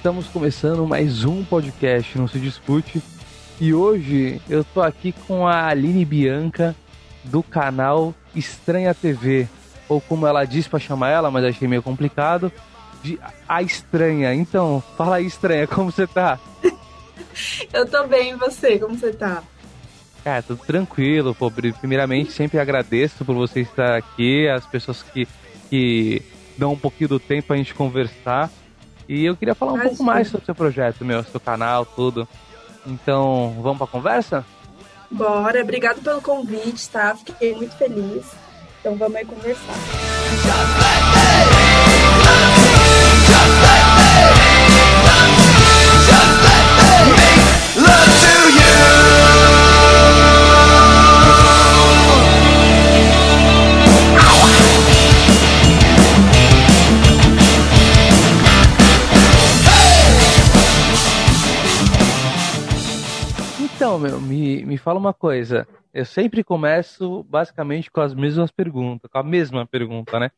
Estamos começando mais um podcast, não se discute. E hoje eu tô aqui com a Aline Bianca do canal Estranha TV, ou como ela diz para chamar ela, mas achei meio complicado, de A Estranha. Então, fala aí, Estranha, como você tá? eu tô bem, e você? Como você tá? Cara, tudo tranquilo. Pô, primeiramente, sempre agradeço por você estar aqui, as pessoas que, que dão um pouquinho do tempo pra gente conversar. E eu queria falar um pouco mais sobre o seu projeto, meu, seu canal, tudo. Então, vamos pra conversa? Bora, obrigado pelo convite, tá? Fiquei muito feliz. Então vamos aí conversar. Então, meu, me, me fala uma coisa. Eu sempre começo basicamente com as mesmas perguntas, com a mesma pergunta, né?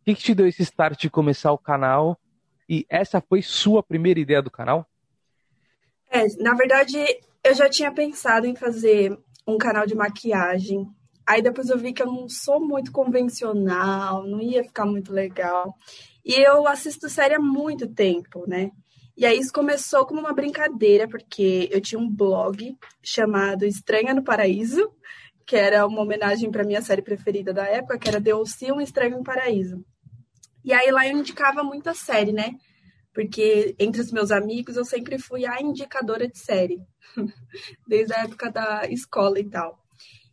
O que, que te deu esse start de começar o canal? E essa foi sua primeira ideia do canal? É, na verdade, eu já tinha pensado em fazer um canal de maquiagem. Aí depois eu vi que eu não sou muito convencional, não ia ficar muito legal. E eu assisto série há muito tempo, né? E aí isso começou como uma brincadeira, porque eu tinha um blog chamado Estranha no Paraíso, que era uma homenagem para minha série preferida da época, que era DLC Um Estranho no Paraíso. E aí lá eu indicava muita série, né? Porque entre os meus amigos eu sempre fui a indicadora de série, desde a época da escola e tal.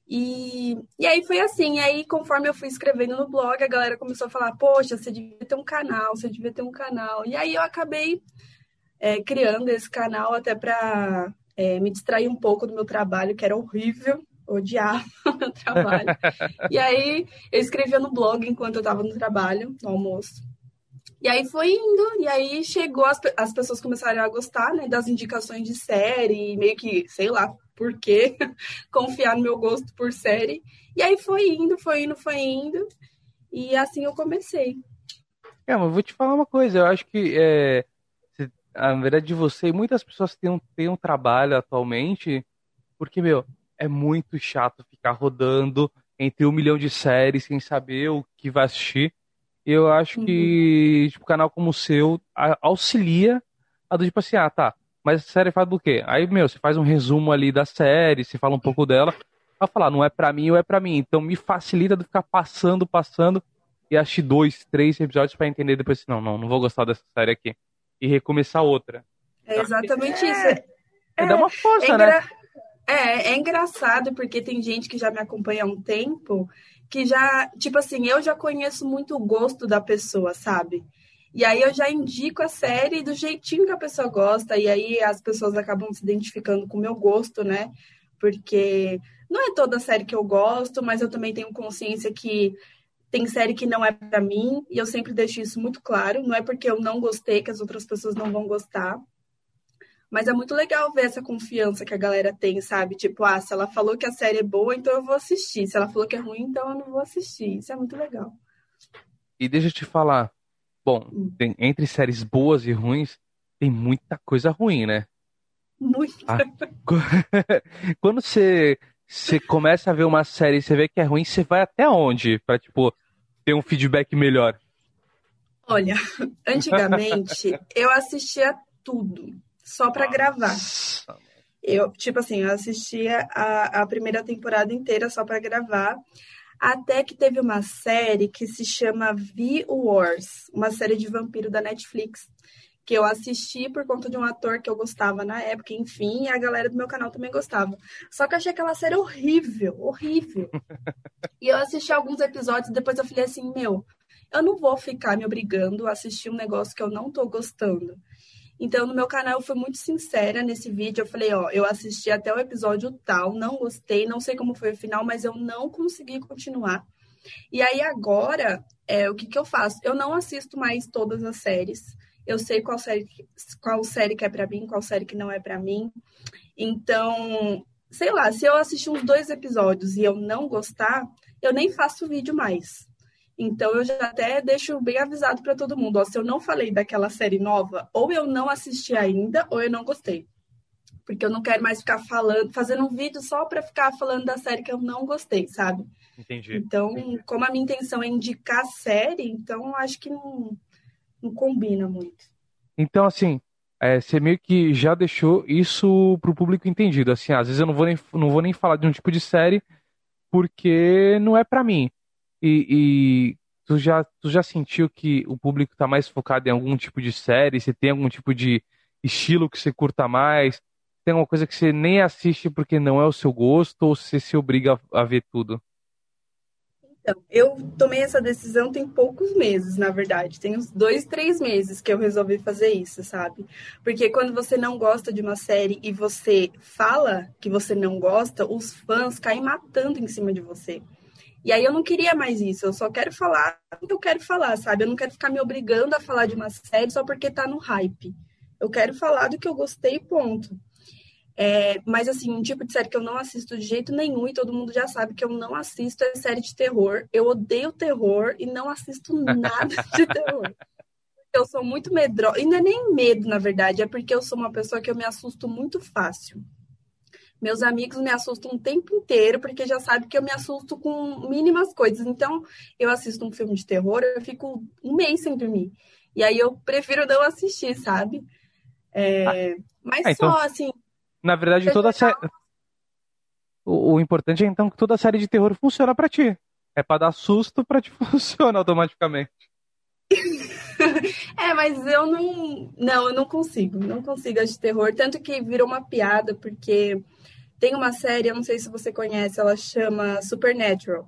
E, e aí foi assim, e aí conforme eu fui escrevendo no blog, a galera começou a falar, poxa, você devia ter um canal, você devia ter um canal. E aí eu acabei é, criando esse canal até para é, me distrair um pouco do meu trabalho, que era horrível, odiava meu trabalho. e aí eu escrevia no blog enquanto eu estava no trabalho, no almoço. E aí foi indo, e aí chegou, as, as pessoas começaram a gostar, né, das indicações de série, meio que, sei lá, por quê, confiar no meu gosto por série. E aí foi indo, foi indo, foi indo, e assim eu comecei. É, mas vou te falar uma coisa, eu acho que é, na verdade, você e muitas pessoas têm um, têm um trabalho atualmente, porque, meu, é muito chato ficar rodando entre um milhão de séries sem saber o que vai assistir. Eu acho uhum. que, tipo, canal como o seu auxilia a do tipo assim, ah, tá, mas a série faz do quê? Aí, meu, você faz um resumo ali da série, você fala um pouco dela, vai falar, não é pra mim ou é pra mim. Então me facilita de ficar passando, passando e assistir dois, três episódios para entender depois, não, não, não vou gostar dessa série aqui e recomeçar outra. É exatamente é, isso. É, é, dar uma força, é né? É, é engraçado porque tem gente que já me acompanha há um tempo que já, tipo assim, eu já conheço muito o gosto da pessoa, sabe? E aí eu já indico a série do jeitinho que a pessoa gosta, e aí as pessoas acabam se identificando com o meu gosto, né? Porque não é toda série que eu gosto, mas eu também tenho consciência que tem série que não é para mim, e eu sempre deixo isso muito claro. Não é porque eu não gostei que as outras pessoas não vão gostar. Mas é muito legal ver essa confiança que a galera tem, sabe? Tipo, ah, se ela falou que a série é boa, então eu vou assistir. Se ela falou que é ruim, então eu não vou assistir. Isso é muito legal. E deixa eu te falar. Bom, hum. tem, entre séries boas e ruins, tem muita coisa ruim, né? Muita. Ah, quando você você começa a ver uma série e você vê que é ruim, você vai até onde para tipo ter um feedback melhor? Olha, antigamente eu assistia tudo só para gravar. Eu, tipo assim, eu assistia a, a primeira temporada inteira só para gravar. Até que teve uma série que se chama V-Wars, uma série de vampiro da Netflix que eu assisti por conta de um ator que eu gostava na época, enfim, e a galera do meu canal também gostava. Só que eu achei aquela série horrível, horrível. e eu assisti alguns episódios e depois eu falei assim, meu, eu não vou ficar me obrigando a assistir um negócio que eu não tô gostando. Então, no meu canal, eu fui muito sincera nesse vídeo. Eu falei, ó, eu assisti até o episódio tal, não gostei, não sei como foi o final, mas eu não consegui continuar. E aí, agora, é, o que, que eu faço? Eu não assisto mais todas as séries eu sei qual série, qual série que é para mim, qual série que não é para mim. Então, sei lá, se eu assistir uns dois episódios e eu não gostar, eu nem faço vídeo mais. Então eu já até deixo bem avisado para todo mundo, ó, se eu não falei daquela série nova, ou eu não assisti ainda, ou eu não gostei. Porque eu não quero mais ficar falando, fazendo um vídeo só para ficar falando da série que eu não gostei, sabe? Entendi. Então, entendi. como a minha intenção é indicar série, então acho que não, não combina muito. Então, assim, é, você meio que já deixou isso pro público entendido. Assim, às vezes eu não vou nem, não vou nem falar de um tipo de série porque não é para mim. E, e, tu, já, tu já sentiu que o público tá mais focado em algum tipo de série? Você tem algum tipo de estilo que você curta mais? Tem alguma coisa que você nem assiste porque não é o seu gosto ou você se obriga a, a ver tudo? Então, eu tomei essa decisão tem poucos meses, na verdade. Tem uns dois, três meses que eu resolvi fazer isso, sabe? Porque quando você não gosta de uma série e você fala que você não gosta, os fãs caem matando em cima de você. E aí eu não queria mais isso, eu só quero falar o que eu quero falar, sabe? Eu não quero ficar me obrigando a falar de uma série só porque tá no hype. Eu quero falar do que eu gostei, ponto. É, mas, assim, um tipo de série que eu não assisto de jeito nenhum, e todo mundo já sabe que eu não assisto, é série de terror. Eu odeio terror e não assisto nada de terror. Eu sou muito medrosa. E não é nem medo, na verdade, é porque eu sou uma pessoa que eu me assusto muito fácil. Meus amigos me assustam o tempo inteiro, porque já sabe que eu me assusto com mínimas coisas. Então, eu assisto um filme de terror, eu fico um mês sem dormir. E aí eu prefiro não assistir, sabe? É... Mas ah, então... só, assim, na verdade, toda série. O, o, importante é então que toda série de terror funciona para ti. É para dar susto para te funcionar automaticamente. é, mas eu não. Não, eu não consigo. Não consigo de terror. Tanto que virou uma piada, porque tem uma série, eu não sei se você conhece, ela chama Supernatural.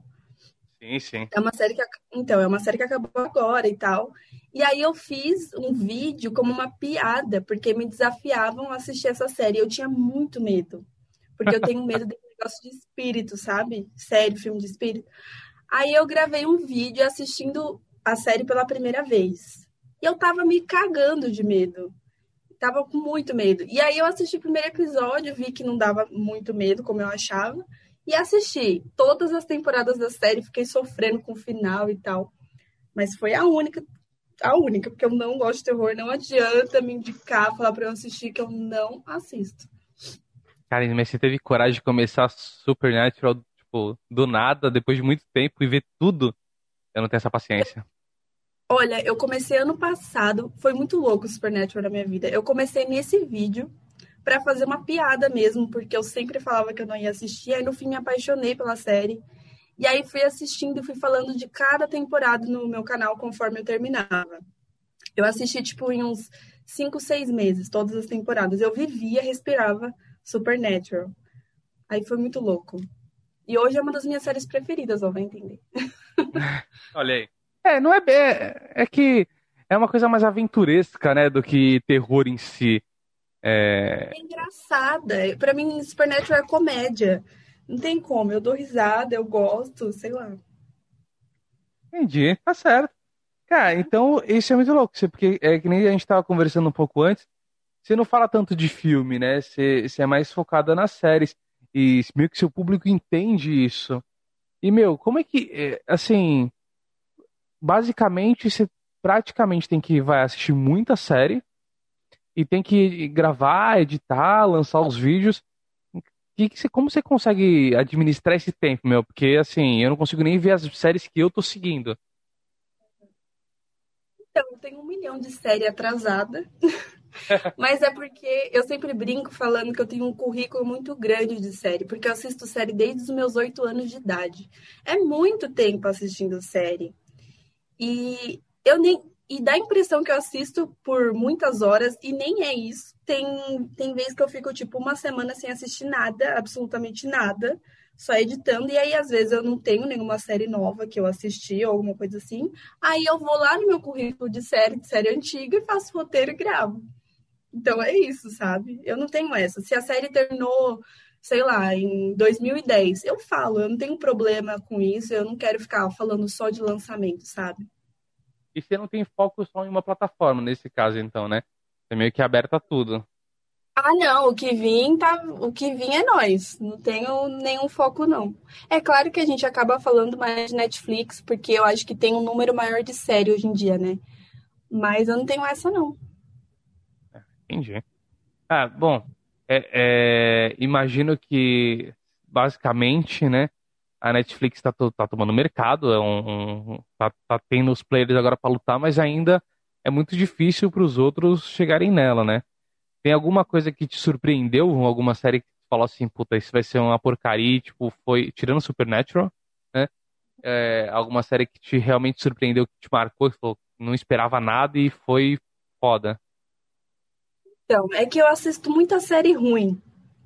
Sim, sim. É uma série que. Então, é uma série que acabou agora e tal. E aí eu fiz um vídeo como uma piada, porque me desafiavam a assistir essa série. Eu tinha muito medo. Porque eu tenho medo desse negócio de espírito, sabe? Série, filme de espírito. Aí eu gravei um vídeo assistindo a série pela primeira vez. E eu tava me cagando de medo. Tava com muito medo. E aí eu assisti o primeiro episódio, vi que não dava muito medo, como eu achava. E assisti todas as temporadas da série, fiquei sofrendo com o final e tal. Mas foi a única a única, porque eu não gosto de terror. Não adianta me indicar, falar pra eu assistir, que eu não assisto. Cara, mas você teve coragem de começar Supernatural, tipo, do nada, depois de muito tempo, e ver tudo? Eu não tenho essa paciência. Olha, eu comecei ano passado, foi muito louco o Supernatural na minha vida. Eu comecei nesse vídeo para fazer uma piada mesmo, porque eu sempre falava que eu não ia assistir, aí no fim me apaixonei pela série. E aí fui assistindo e fui falando de cada temporada no meu canal conforme eu terminava. Eu assisti, tipo, em uns cinco, seis meses, todas as temporadas. Eu vivia, respirava Supernatural. Aí foi muito louco. E hoje é uma das minhas séries preferidas, ó, vai entender. Olha aí. É, não é, é. É que é uma coisa mais aventuresca, né, do que terror em si. É, é engraçada. Pra mim, Supernatural é comédia. Não tem como, eu dou risada, eu gosto, sei lá. Entendi, tá certo. Cara, então isso é muito louco, porque é que nem a gente tava conversando um pouco antes, você não fala tanto de filme, né? Você, você é mais focada nas séries. E meio que seu público entende isso. E, meu, como é que, é, assim, basicamente você praticamente tem que vai assistir muita série e tem que gravar, editar, lançar os vídeos que, que você, como você consegue administrar esse tempo, meu? Porque, assim, eu não consigo nem ver as séries que eu tô seguindo. Então, tenho um milhão de série atrasada. Mas é porque eu sempre brinco falando que eu tenho um currículo muito grande de série, porque eu assisto série desde os meus oito anos de idade. É muito tempo assistindo série. E eu nem. E dá a impressão que eu assisto por muitas horas, e nem é isso tem, tem vezes que eu fico, tipo, uma semana sem assistir nada, absolutamente nada, só editando. E aí, às vezes, eu não tenho nenhuma série nova que eu assisti ou alguma coisa assim. Aí eu vou lá no meu currículo de série, de série antiga, e faço roteiro e gravo. Então é isso, sabe? Eu não tenho essa. Se a série terminou, sei lá, em 2010, eu falo, eu não tenho problema com isso, eu não quero ficar falando só de lançamento, sabe? E você não tem foco só em uma plataforma, nesse caso, então, né? É meio que aberto a tudo. Ah, não, o que vim tá, o que vim é nós. Não tenho nenhum foco não. É claro que a gente acaba falando mais de Netflix, porque eu acho que tem um número maior de série hoje em dia, né? Mas eu não tenho essa não. Entendi. Ah, bom, é, é, imagino que basicamente, né, a Netflix está tá tomando mercado, é um, um tá, tá, tendo os players agora para lutar, mas ainda é muito difícil para os outros chegarem nela, né? Tem alguma coisa que te surpreendeu? Alguma série que falou assim, puta, isso vai ser uma porcaria, tipo, foi, tirando Supernatural, né? É, alguma série que te realmente surpreendeu, que te marcou, que falou, não esperava nada e foi foda. Então, é que eu assisto muita série ruim.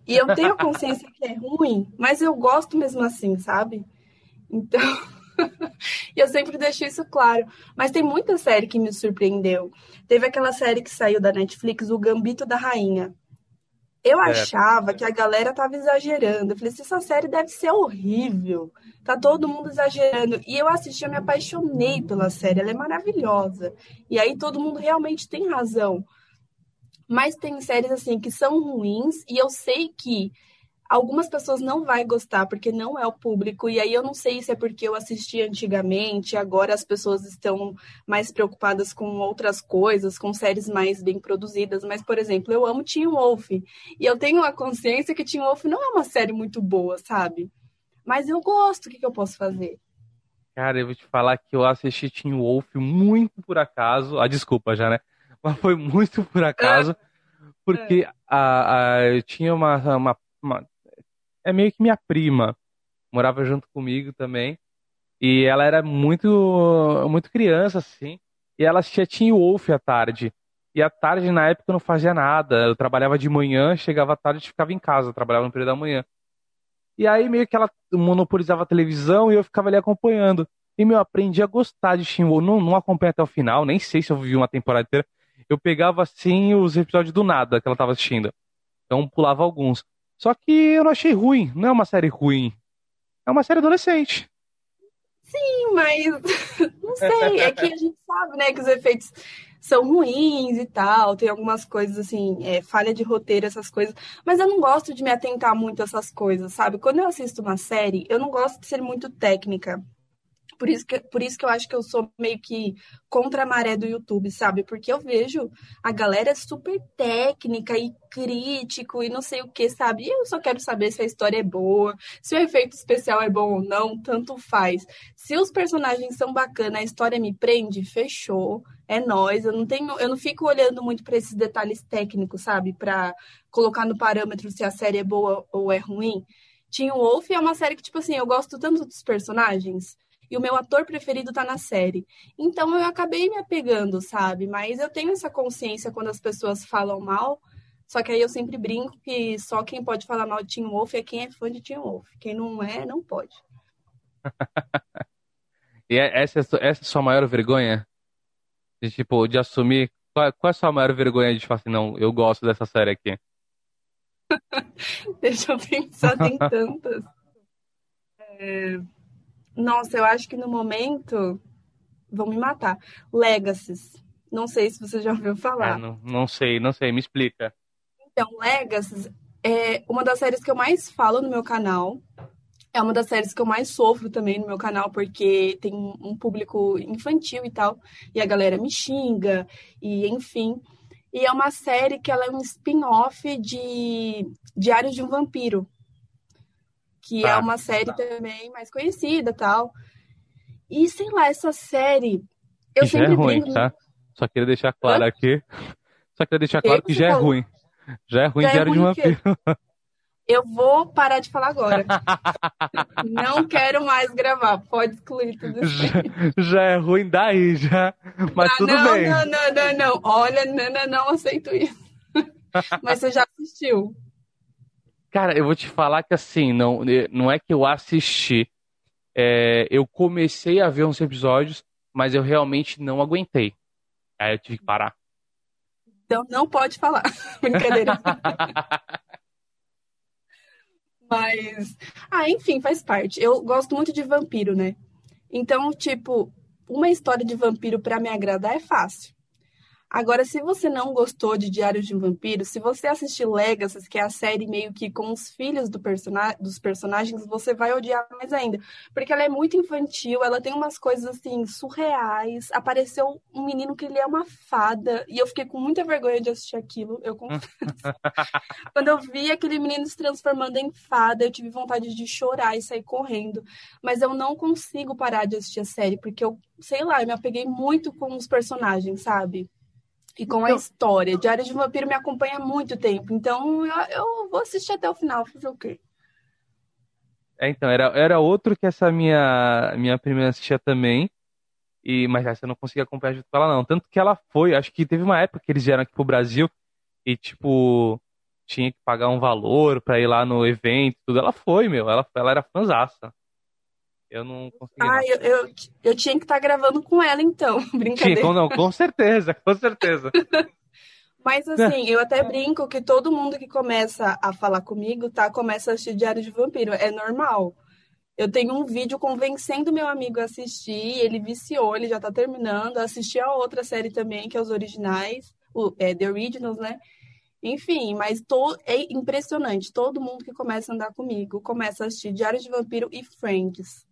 E eu tenho consciência que é ruim, mas eu gosto mesmo assim, sabe? Então, eu sempre deixo isso claro. Mas tem muita série que me surpreendeu. Teve aquela série que saiu da Netflix, O Gambito da Rainha. Eu é. achava que a galera tava exagerando. Eu falei, essa série deve ser horrível. Tá todo mundo exagerando. E eu assisti, eu me apaixonei pela série. Ela é maravilhosa. E aí todo mundo realmente tem razão. Mas tem séries assim que são ruins e eu sei que algumas pessoas não vai gostar porque não é o público e aí eu não sei se é porque eu assisti antigamente, agora as pessoas estão mais preocupadas com outras coisas, com séries mais bem produzidas, mas por exemplo, eu amo Teen Wolf e eu tenho a consciência que Teen Wolf não é uma série muito boa, sabe? Mas eu gosto, o que, que eu posso fazer? Cara, eu vou te falar que eu assisti Teen Wolf muito por acaso. Ah, desculpa já, né? Mas foi muito por acaso. Porque é. a, a, eu tinha uma, uma, uma, É meio que minha prima. Morava junto comigo também. E ela era muito, muito criança, assim. E ela assistia Teen Wolf à tarde. E à tarde, na época, eu não fazia nada. Eu trabalhava de manhã, chegava à tarde e ficava em casa. Eu trabalhava no período da manhã. E aí, meio que ela monopolizava a televisão e eu ficava ali acompanhando. E, meu, eu aprendi a gostar de Teen Wolf. Não, não acompanhei até o final, nem sei se eu vi uma temporada inteira eu pegava assim os episódios do nada que ela tava assistindo. Então pulava alguns. Só que eu não achei ruim, não é uma série ruim. É uma série adolescente. Sim, mas não sei, é que a gente sabe, né, que os efeitos são ruins e tal, tem algumas coisas assim, é, falha de roteiro, essas coisas, mas eu não gosto de me atentar muito a essas coisas, sabe? Quando eu assisto uma série, eu não gosto de ser muito técnica. Por isso, que, por isso que eu acho que eu sou meio que contra a maré do YouTube, sabe? Porque eu vejo a galera super técnica e crítico e não sei o que, sabe? E eu só quero saber se a história é boa, se o efeito especial é bom ou não, tanto faz. Se os personagens são bacanas, a história me prende, fechou. É nós. Eu não tenho, eu não fico olhando muito para esses detalhes técnicos, sabe? Para colocar no parâmetro se a série é boa ou é ruim. Teen Wolf é uma série que, tipo assim, eu gosto tanto dos personagens e o meu ator preferido tá na série. Então eu acabei me apegando, sabe? Mas eu tenho essa consciência quando as pessoas falam mal. Só que aí eu sempre brinco que só quem pode falar mal de Tim Wolf é quem é fã de Tim Wolf. Quem não é, não pode. e é, essa, é essa é a sua maior vergonha? De, tipo, de assumir. Qual, qual é a sua maior vergonha de falar assim, não, eu gosto dessa série aqui? Deixa eu pensar, tem tantas. É... Nossa, eu acho que no momento vão me matar. Legacies. Não sei se você já ouviu falar. É, não, não sei, não sei, me explica. Então, Legacies é uma das séries que eu mais falo no meu canal. É uma das séries que eu mais sofro também no meu canal, porque tem um público infantil e tal, e a galera me xinga, e enfim. E é uma série que ela é um spin-off de Diários de um Vampiro que é tá, é uma série tá. também mais conhecida tal. E sei lá, essa série. Eu já é ruim, tá? Só queria deixar claro Hã? aqui. Só queria deixar claro que, que já é falou? é ruim. Já é ruim já Diário é ruim de Vampiro. Eu vou parar de falar agora. não quero mais gravar. Pode excluir tudo isso. Já, já é ruim daí, já. Mas ah, tudo não, bem. Não, não, não, não. Olha, não, não, não aceito isso. Mas você já assistiu. Cara, eu vou te falar que assim, não, não é que eu assisti. É, eu comecei a ver uns episódios, mas eu realmente não aguentei. Aí eu tive que parar. Então não pode falar. Brincadeira. mas. Ah, enfim, faz parte. Eu gosto muito de vampiro, né? Então, tipo, uma história de vampiro para me agradar é fácil. Agora, se você não gostou de Diários de um Vampiro, se você assistir Legacy, que é a série meio que com os filhos do persona dos personagens, você vai odiar mais ainda. Porque ela é muito infantil, ela tem umas coisas assim surreais. Apareceu um menino que ele é uma fada, e eu fiquei com muita vergonha de assistir aquilo, eu confesso. Quando eu vi aquele menino se transformando em fada, eu tive vontade de chorar e sair correndo. Mas eu não consigo parar de assistir a série, porque eu, sei lá, eu me apeguei muito com os personagens, sabe? E com a então história. Diário de Vampiro me acompanha há muito tempo, então eu, eu vou assistir até o final, fazer o quê? É, então, era, era outro que essa minha, minha primeira assistia também, e, mas essa eu não consegui acompanhar junto com ela, não. Tanto que ela foi, acho que teve uma época que eles vieram aqui pro Brasil e, tipo, tinha que pagar um valor pra ir lá no evento tudo. Ela foi, meu, ela, ela era fanzaça. Eu não consegui. Ah, eu, eu, eu, tinha que estar tá gravando com ela, então. Brincadeira. Sim, não, com certeza, com certeza. Mas assim, eu até brinco que todo mundo que começa a falar comigo, tá? Começa a assistir Diário de Vampiro. É normal. Eu tenho um vídeo convencendo meu amigo a assistir, ele viciou, ele já tá terminando. Assisti a outra série também, que é os originais, o, é, The Originals, né? Enfim, mas tô, é impressionante. Todo mundo que começa a andar comigo começa a assistir Diário de Vampiro e Friends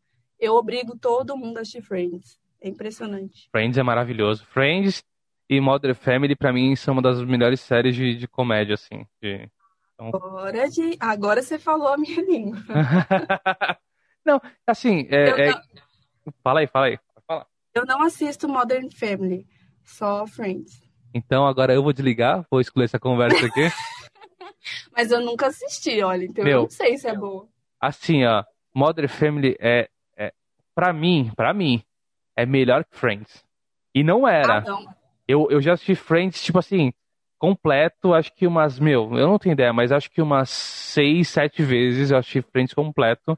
eu obrigo todo mundo a assistir Friends. É impressionante. Friends é maravilhoso. Friends e Modern Family, para mim, são uma das melhores séries de, de comédia, assim. De... Então... Agora, de... Agora você falou a minha língua. não, assim, é, é... Não... Fala aí, fala aí. Fala. Eu não assisto Modern Family, só Friends. Então agora eu vou desligar, vou excluir essa conversa aqui. Mas eu nunca assisti, olha, então Meu, eu não sei se é boa. Assim, ó, Modern Family é para mim, para mim, é melhor que Friends. E não era. Ah, não. Eu, eu já assisti Friends, tipo assim, completo, acho que umas, meu, eu não tenho ideia, mas acho que umas seis, sete vezes eu assisti Friends completo.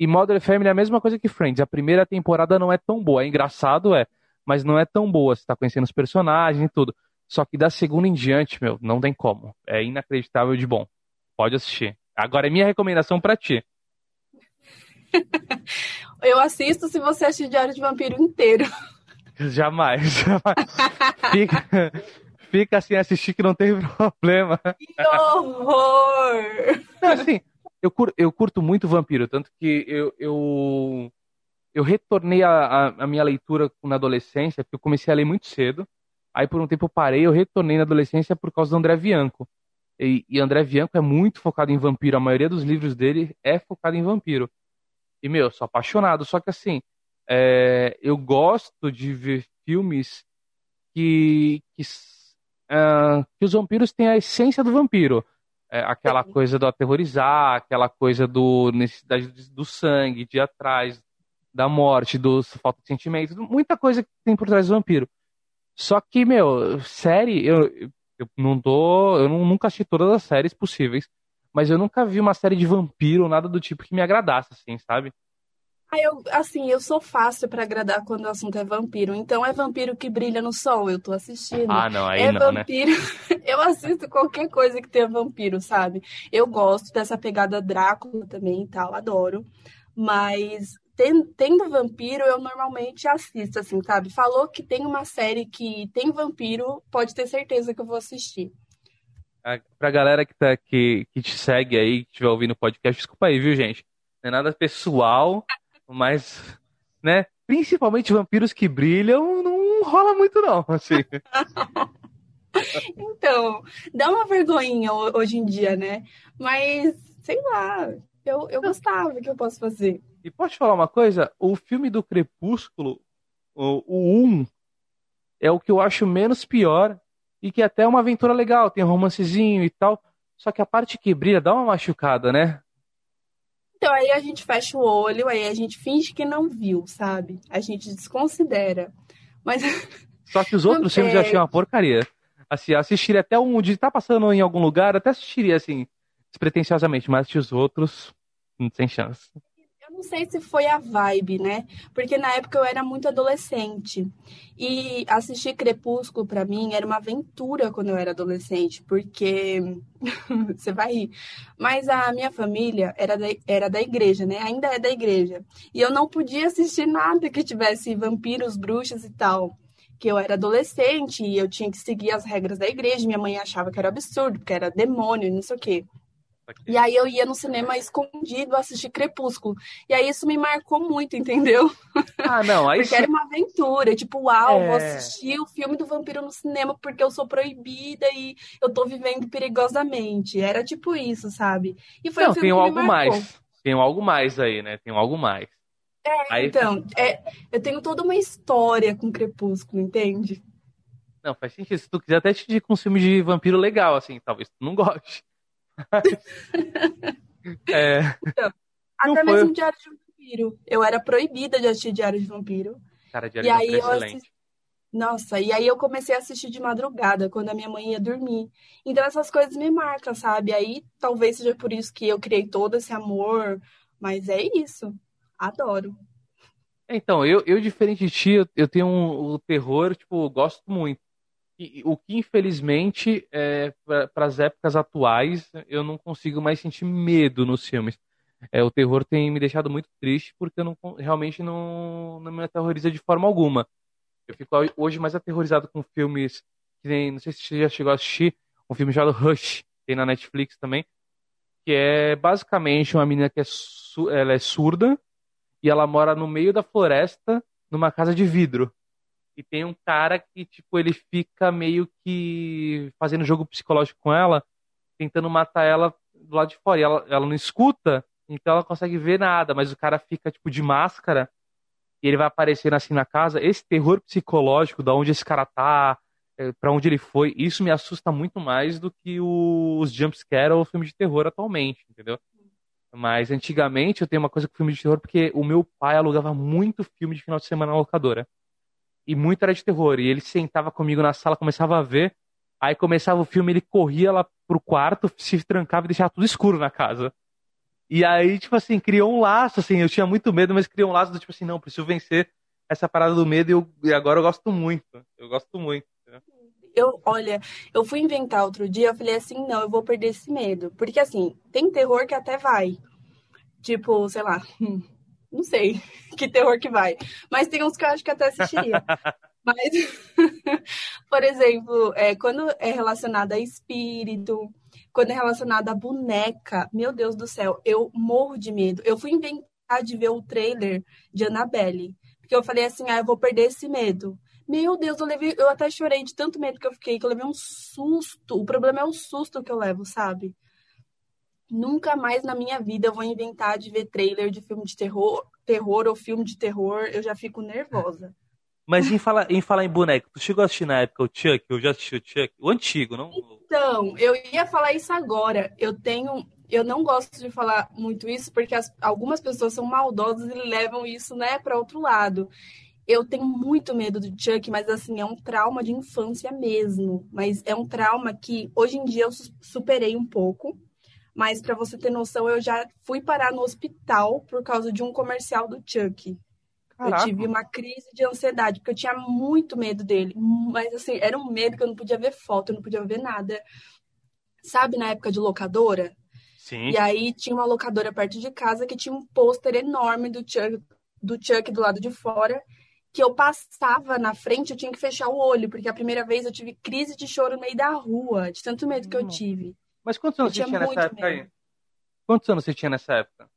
E Modern Family é a mesma coisa que Friends. A primeira temporada não é tão boa. É engraçado, é, mas não é tão boa. Você tá conhecendo os personagens e tudo. Só que da segunda em diante, meu, não tem como. É inacreditável de bom. Pode assistir. Agora é minha recomendação para ti. Eu assisto se você assistir Diário de Vampiro inteiro. Jamais, jamais. Fica, fica assim assistir que não tem problema. Que horror! Não, assim, eu, curto, eu curto muito vampiro, tanto que eu, eu, eu retornei a, a, a, minha leitura na adolescência, porque eu comecei a ler muito cedo. Aí por um tempo eu parei, eu retornei na adolescência por causa do André Bianco. E, e André Bianco é muito focado em vampiro, a maioria dos livros dele é focado em vampiro. E, meu, eu sou apaixonado. Só que, assim, é, eu gosto de ver filmes que, que, uh, que os vampiros têm a essência do vampiro. É, aquela Sim. coisa do aterrorizar, aquela coisa do necessidade do sangue, de ir atrás da morte, do falta de sentimento, muita coisa que tem por trás do vampiro. Só que, meu, série, eu, eu não tô. Eu nunca assisti todas as séries possíveis mas eu nunca vi uma série de vampiro, nada do tipo que me agradasse, assim, sabe? Ah, eu, assim, eu sou fácil para agradar quando o assunto é vampiro. Então é vampiro que brilha no sol, eu tô assistindo. Ah, não, aí é não, né? vampiro... né? eu assisto qualquer coisa que tenha vampiro, sabe? Eu gosto dessa pegada Drácula também e tal, adoro. Mas tendo vampiro, eu normalmente assisto, assim, sabe? Falou que tem uma série que tem vampiro, pode ter certeza que eu vou assistir pra galera que, tá, que, que te segue aí, que estiver ouvindo o podcast, desculpa aí, viu, gente? Não é nada pessoal, mas, né? Principalmente vampiros que brilham, não rola muito, não, assim. então, dá uma vergonhinha hoje em dia, né? Mas, sei lá, eu, eu gostava, o que eu posso fazer? E pode falar uma coisa? O filme do Crepúsculo, o, o 1, é o que eu acho menos pior e que até é uma aventura legal, tem um romancezinho e tal. Só que a parte que brilha dá uma machucada, né? Então aí a gente fecha o olho, aí a gente finge que não viu, sabe? A gente desconsidera. Mas. Só que os outros filmes eu achei uma porcaria. Assim, assistiria até um de estar tá passando em algum lugar, até assistiria assim, despretensiosamente, mas os outros, sem chance não sei se foi a vibe, né? Porque na época eu era muito adolescente. E assistir Crepúsculo para mim era uma aventura quando eu era adolescente, porque você vai rir. Mas a minha família era da, era da igreja, né? Ainda é da igreja. E eu não podia assistir nada que tivesse vampiros, bruxas e tal. que eu era adolescente e eu tinha que seguir as regras da igreja. Minha mãe achava que era absurdo, porque era demônio, não sei o quê. E aí eu ia no cinema escondido assistir Crepúsculo. E aí isso me marcou muito, entendeu? Ah, não, aí Porque era uma aventura, tipo, uau, é... vou assistir o filme do vampiro no cinema porque eu sou proibida e eu tô vivendo perigosamente. Era tipo isso, sabe? E foi não, um filme tem que algo mais. Tem algo mais aí, né? Tem algo mais. É, aí... então, é, eu tenho toda uma história com Crepúsculo, entende? Não, faz sentido. Se tu quiser até te com um filme de vampiro legal, assim, talvez tu não goste. é... Então, até foi... mesmo Diário de Vampiro. Eu era proibida de assistir Diário de Vampiro. Cara, Diário e de Vampiro é excelente. Assisti... Nossa, e aí eu comecei a assistir de madrugada, quando a minha mãe ia dormir. Então essas coisas me marcam, sabe? Aí talvez seja por isso que eu criei todo esse amor, mas é isso. Adoro. Então, eu, eu diferente de ti, eu, eu tenho um, o terror, tipo, gosto muito. O que, infelizmente, é, para as épocas atuais, eu não consigo mais sentir medo nos filmes. É, o terror tem me deixado muito triste porque eu não, realmente não, não me aterroriza de forma alguma. Eu fico hoje mais aterrorizado com filmes que nem, não sei se você já chegou a assistir, um filme chamado Rush, tem na Netflix também, que é basicamente uma menina que é, ela é surda e ela mora no meio da floresta numa casa de vidro. E tem um cara que, tipo, ele fica meio que fazendo jogo psicológico com ela, tentando matar ela do lado de fora. E ela, ela não escuta, então ela consegue ver nada, mas o cara fica, tipo, de máscara e ele vai aparecendo assim na casa. Esse terror psicológico, da onde esse cara tá, é, para onde ele foi, isso me assusta muito mais do que os jumpscare ou filme de terror atualmente, entendeu? Mas antigamente eu tenho uma coisa com filme de terror porque o meu pai alugava muito filme de final de semana na locadora e muito era de terror. E ele sentava comigo na sala, começava a ver. Aí começava o filme, ele corria lá pro quarto, se trancava e deixava tudo escuro na casa. E aí, tipo assim, criou um laço, assim, eu tinha muito medo, mas criou um laço do tipo assim, não, preciso vencer essa parada do medo e, eu, e agora eu gosto muito. Eu gosto muito. Eu, olha, eu fui inventar outro dia, eu falei assim, não, eu vou perder esse medo. Porque assim, tem terror que até vai. Tipo, sei lá, não sei que terror que vai. Mas tem uns que eu acho que até assistiria. Mas, por exemplo, é, quando é relacionado a espírito, quando é relacionado a boneca, meu Deus do céu, eu morro de medo. Eu fui inventar de ver o trailer de Annabelle. Porque eu falei assim, ah, eu vou perder esse medo. Meu Deus, eu levei, eu até chorei de tanto medo que eu fiquei, que eu levei um susto. O problema é o susto que eu levo, sabe? Nunca mais na minha vida vou inventar de ver trailer de filme de terror, terror ou filme de terror, eu já fico nervosa. Mas em falar, em falar em boneco, tu chegou a assistir na época o Chuck? Eu já assisti o Chuck? O antigo, não? Então, eu ia falar isso agora. Eu tenho. Eu não gosto de falar muito isso porque as, algumas pessoas são maldosas e levam isso, né, para outro lado. Eu tenho muito medo do Chuck, mas assim, é um trauma de infância mesmo. Mas é um trauma que hoje em dia eu superei um pouco mas para você ter noção, eu já fui parar no hospital por causa de um comercial do Chuck. Caraca. Eu tive uma crise de ansiedade, porque eu tinha muito medo dele. Mas assim, era um medo que eu não podia ver foto, eu não podia ver nada. Sabe na época de locadora? Sim. E aí tinha uma locadora perto de casa que tinha um pôster enorme do Chuck, do Chuck do lado de fora que eu passava na frente, eu tinha que fechar o olho, porque a primeira vez eu tive crise de choro no meio da rua, de tanto medo que eu tive. Mas quantos anos você tinha nessa época medo. aí? Quantos anos você tinha nessa época?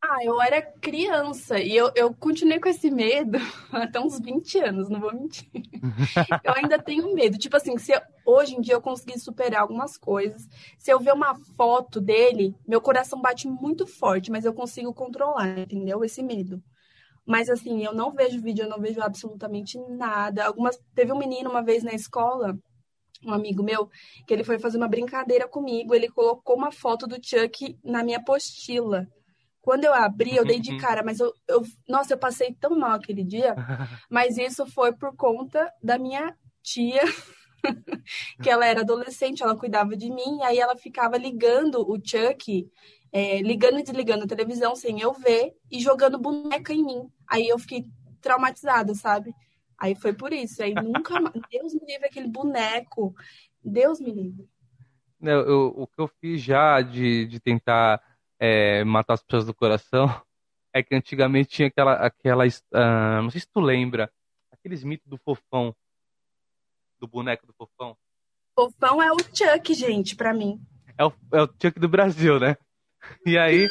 Ah, eu era criança e eu, eu continuei com esse medo até uns 20 anos, não vou mentir. eu ainda tenho medo. Tipo assim, se eu, hoje em dia eu consegui superar algumas coisas. Se eu ver uma foto dele, meu coração bate muito forte, mas eu consigo controlar, entendeu? Esse medo. Mas assim, eu não vejo vídeo, eu não vejo absolutamente nada. Algumas teve um menino uma vez na escola um amigo meu, que ele foi fazer uma brincadeira comigo, ele colocou uma foto do Chuck na minha apostila. Quando eu abri, eu dei de uhum. cara, mas eu, eu nossa, eu passei tão mal aquele dia, mas isso foi por conta da minha tia, que ela era adolescente, ela cuidava de mim, e aí ela ficava ligando o Chuck, é, ligando e desligando a televisão sem eu ver, e jogando boneca em mim. Aí eu fiquei traumatizada, sabe? Aí foi por isso. Aí nunca mais. Deus me livre aquele boneco. Deus me livre. Eu, eu, o que eu fiz já de, de tentar é, matar as pessoas do coração é que antigamente tinha aquela. aquela uh, não sei se tu lembra, aqueles mitos do fofão. do boneco do fofão? Fofão é o Chuck, gente, pra mim. É o, é o Chuck do Brasil, né? E aí,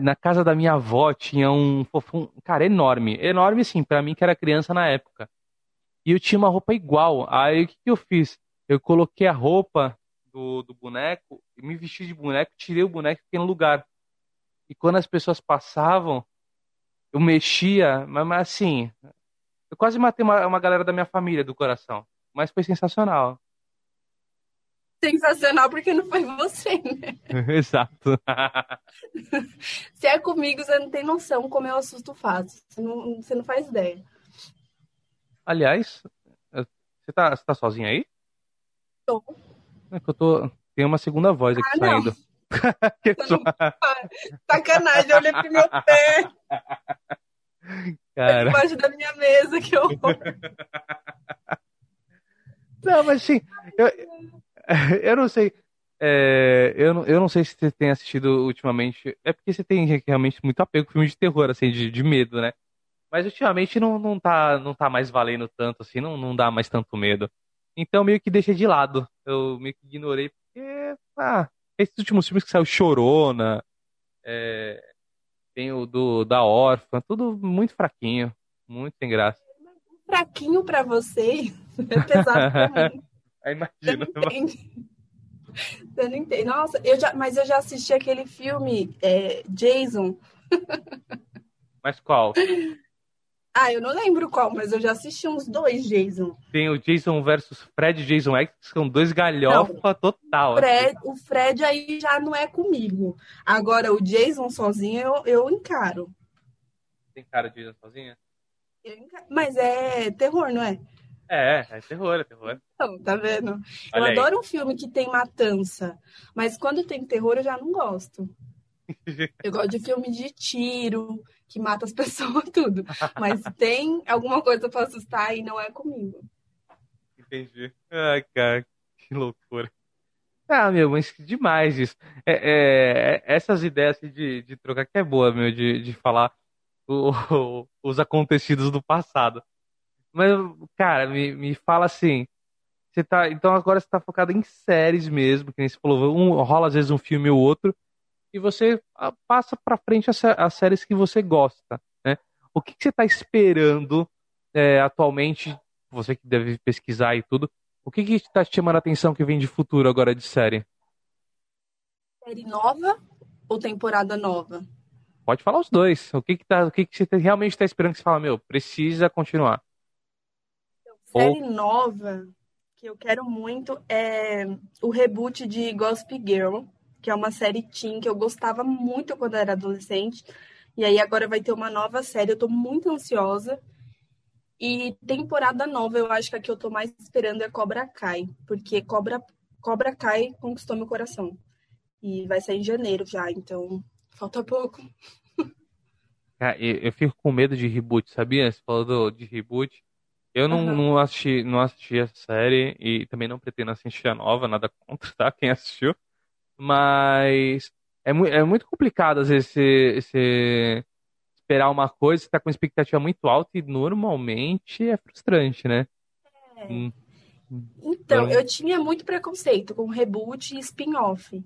na casa da minha avó tinha um fofão, cara, enorme. Enorme, sim, pra mim que era criança na época. E eu tinha uma roupa igual. Aí o que, que eu fiz? Eu coloquei a roupa do, do boneco, me vesti de boneco, tirei o boneco e fiquei no lugar. E quando as pessoas passavam, eu mexia, mas, mas assim, eu quase matei uma, uma galera da minha família do coração. Mas foi sensacional. Sensacional porque não foi você, né? Exato. Se é comigo, você não tem noção como eu assusto fácil. Você não, você não faz ideia. Aliás, você tá, você tá sozinha aí? Tô. É que eu tô. Tem uma segunda voz aqui ah, saindo. que só... Sacanagem, eu olhei pro meu pé. Cara. Debaixo da minha mesa, que eu. Não, mas sim, eu, eu não sei. É, eu, não, eu não sei se você tem assistido ultimamente. É porque você tem realmente muito apego com filmes de terror, assim, de, de medo, né? Mas ultimamente não, não, tá, não tá mais valendo tanto, assim, não, não dá mais tanto medo. Então meio que deixei de lado. Eu meio que ignorei, porque, ah, esses últimos filmes que saiu Chorona, é, tem o do, da Órfã, tudo muito fraquinho, muito sem graça. Fraquinho para você é pesado pra mim. Aí imagina. Você não entende. Você não entende. Nossa, eu já, mas eu já assisti aquele filme é, Jason. Mas qual? Ah, eu não lembro qual, mas eu já assisti uns dois Jason. Tem o Jason versus Fred e Jason X, que são dois galhofa total. Fred, assim. O Fred aí já não é comigo. Agora, o Jason sozinho eu, eu encaro. Tem cara de Jason sozinha? Mas é terror, não é? É, é terror, é terror. Então, tá vendo? Olha eu aí. adoro um filme que tem matança, mas quando tem terror eu já não gosto. eu gosto de filme de tiro, que mata as pessoas, tudo. Mas tem alguma coisa para assustar e não é comigo. Entendi. Ai, cara, que loucura. Ah, meu, mas demais isso. É, é, essas ideias assim, de, de trocar que é boa, meu, de, de falar o, os acontecidos do passado. Mas, cara, me, me fala assim. Você tá, então agora você tá focado em séries mesmo, que nem você falou, um, rola às vezes um filme ou outro e você ah, passa para frente as, as, séries que você gosta, né? O que, que você está esperando é, atualmente? Você que deve pesquisar e tudo. O que que está te chamando a atenção que vem de futuro agora de série? Série nova ou temporada nova? Pode falar os dois. O que que, tá, o que, que você realmente está esperando que você fala, meu, precisa continuar? Então, série ou... nova que eu quero muito é o reboot de Gossip Girl que é uma série teen que eu gostava muito quando eu era adolescente. E aí agora vai ter uma nova série, eu tô muito ansiosa. E temporada nova, eu acho que a que eu tô mais esperando é Cobra Kai, porque Cobra, Cobra Kai conquistou meu coração. E vai sair em janeiro já, então falta pouco. eu fico com medo de reboot, sabia? Você falou de reboot. Eu não, uhum. não, assisti, não assisti a série e também não pretendo assistir a nova, nada contra, tá? Quem assistiu. Mas é, mu é muito complicado, às vezes, você esperar uma coisa, você tá com expectativa muito alta e normalmente é frustrante, né? É. Hum. Então, eu tinha muito preconceito com reboot e spin-off.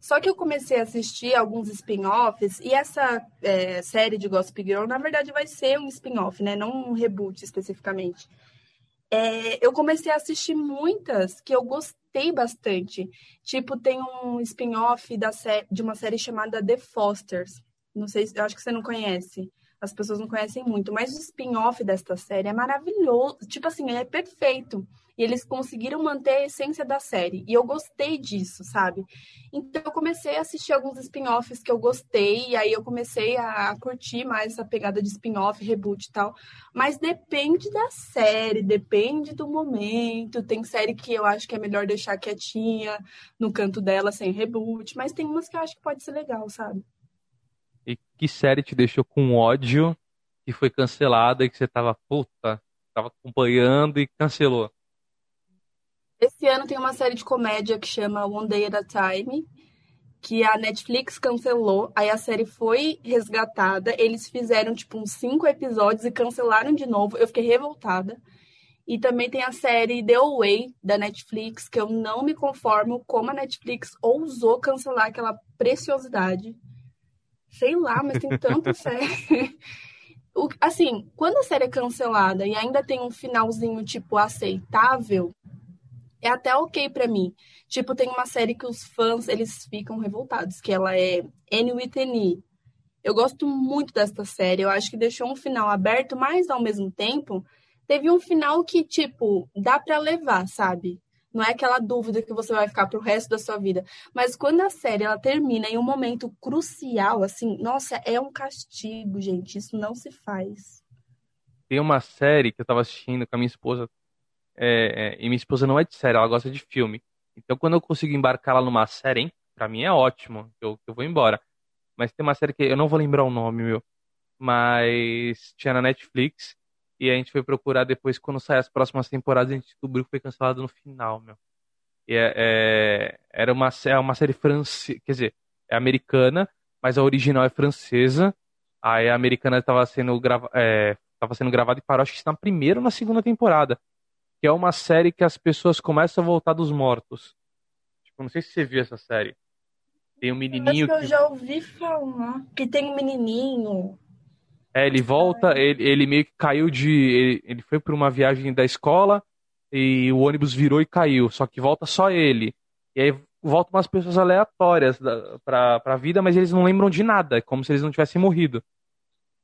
Só que eu comecei a assistir alguns spin-offs e essa é, série de Gossip Girl, na verdade, vai ser um spin-off, né? Não um reboot especificamente. É, eu comecei a assistir muitas que eu gostei bastante. Tipo, tem um spin-off de uma série chamada The Fosters. Não sei, eu acho que você não conhece. As pessoas não conhecem muito, mas o spin-off desta série é maravilhoso. Tipo assim, é perfeito. E eles conseguiram manter a essência da série. E eu gostei disso, sabe? Então eu comecei a assistir alguns spin-offs que eu gostei. E aí eu comecei a curtir mais essa pegada de spin-off, reboot e tal. Mas depende da série, depende do momento. Tem série que eu acho que é melhor deixar quietinha no canto dela, sem reboot. Mas tem umas que eu acho que pode ser legal, sabe? E que série te deixou com ódio que foi cancelada e que você tava, puta, tava acompanhando e cancelou? Esse ano tem uma série de comédia que chama One Day at a Time, que a Netflix cancelou, aí a série foi resgatada, eles fizeram tipo uns cinco episódios e cancelaram de novo. Eu fiquei revoltada. E também tem a série The Away, da Netflix, que eu não me conformo como a Netflix ousou cancelar aquela preciosidade. Sei lá, mas tem tanta série. Assim, quando a série é cancelada e ainda tem um finalzinho, tipo, aceitável, é até ok para mim. Tipo, tem uma série que os fãs, eles ficam revoltados, que ela é Annie with Annie. Eu gosto muito desta série, eu acho que deixou um final aberto, mas ao mesmo tempo teve um final que, tipo, dá para levar, sabe? Não é aquela dúvida que você vai ficar pro resto da sua vida. Mas quando a série ela termina em um momento crucial, assim, nossa, é um castigo, gente. Isso não se faz. Tem uma série que eu tava assistindo com a minha esposa. É, é, e minha esposa não é de série, ela gosta de filme. Então quando eu consigo embarcar ela numa série, hein, pra mim é ótimo. Eu, eu vou embora. Mas tem uma série que eu não vou lembrar o nome, meu. Mas tinha na Netflix e a gente foi procurar depois, quando sair as próximas temporadas, a gente descobriu que foi cancelado no final, meu. E é, é, era uma, é uma série francesa, quer dizer, é americana, mas a original é francesa. Aí a americana estava sendo, grava, é, sendo gravada e parou, acho que na primeira ou na segunda temporada. Que é uma série que as pessoas começam a voltar dos mortos. Tipo, não sei se você viu essa série. Tem um menininho. Eu que eu já ouvi falar. Que tem um menininho. É, ele volta, ele, ele meio que caiu de. Ele, ele foi para uma viagem da escola e o ônibus virou e caiu. Só que volta só ele. E aí voltam umas pessoas aleatórias pra, pra vida, mas eles não lembram de nada. É como se eles não tivessem morrido.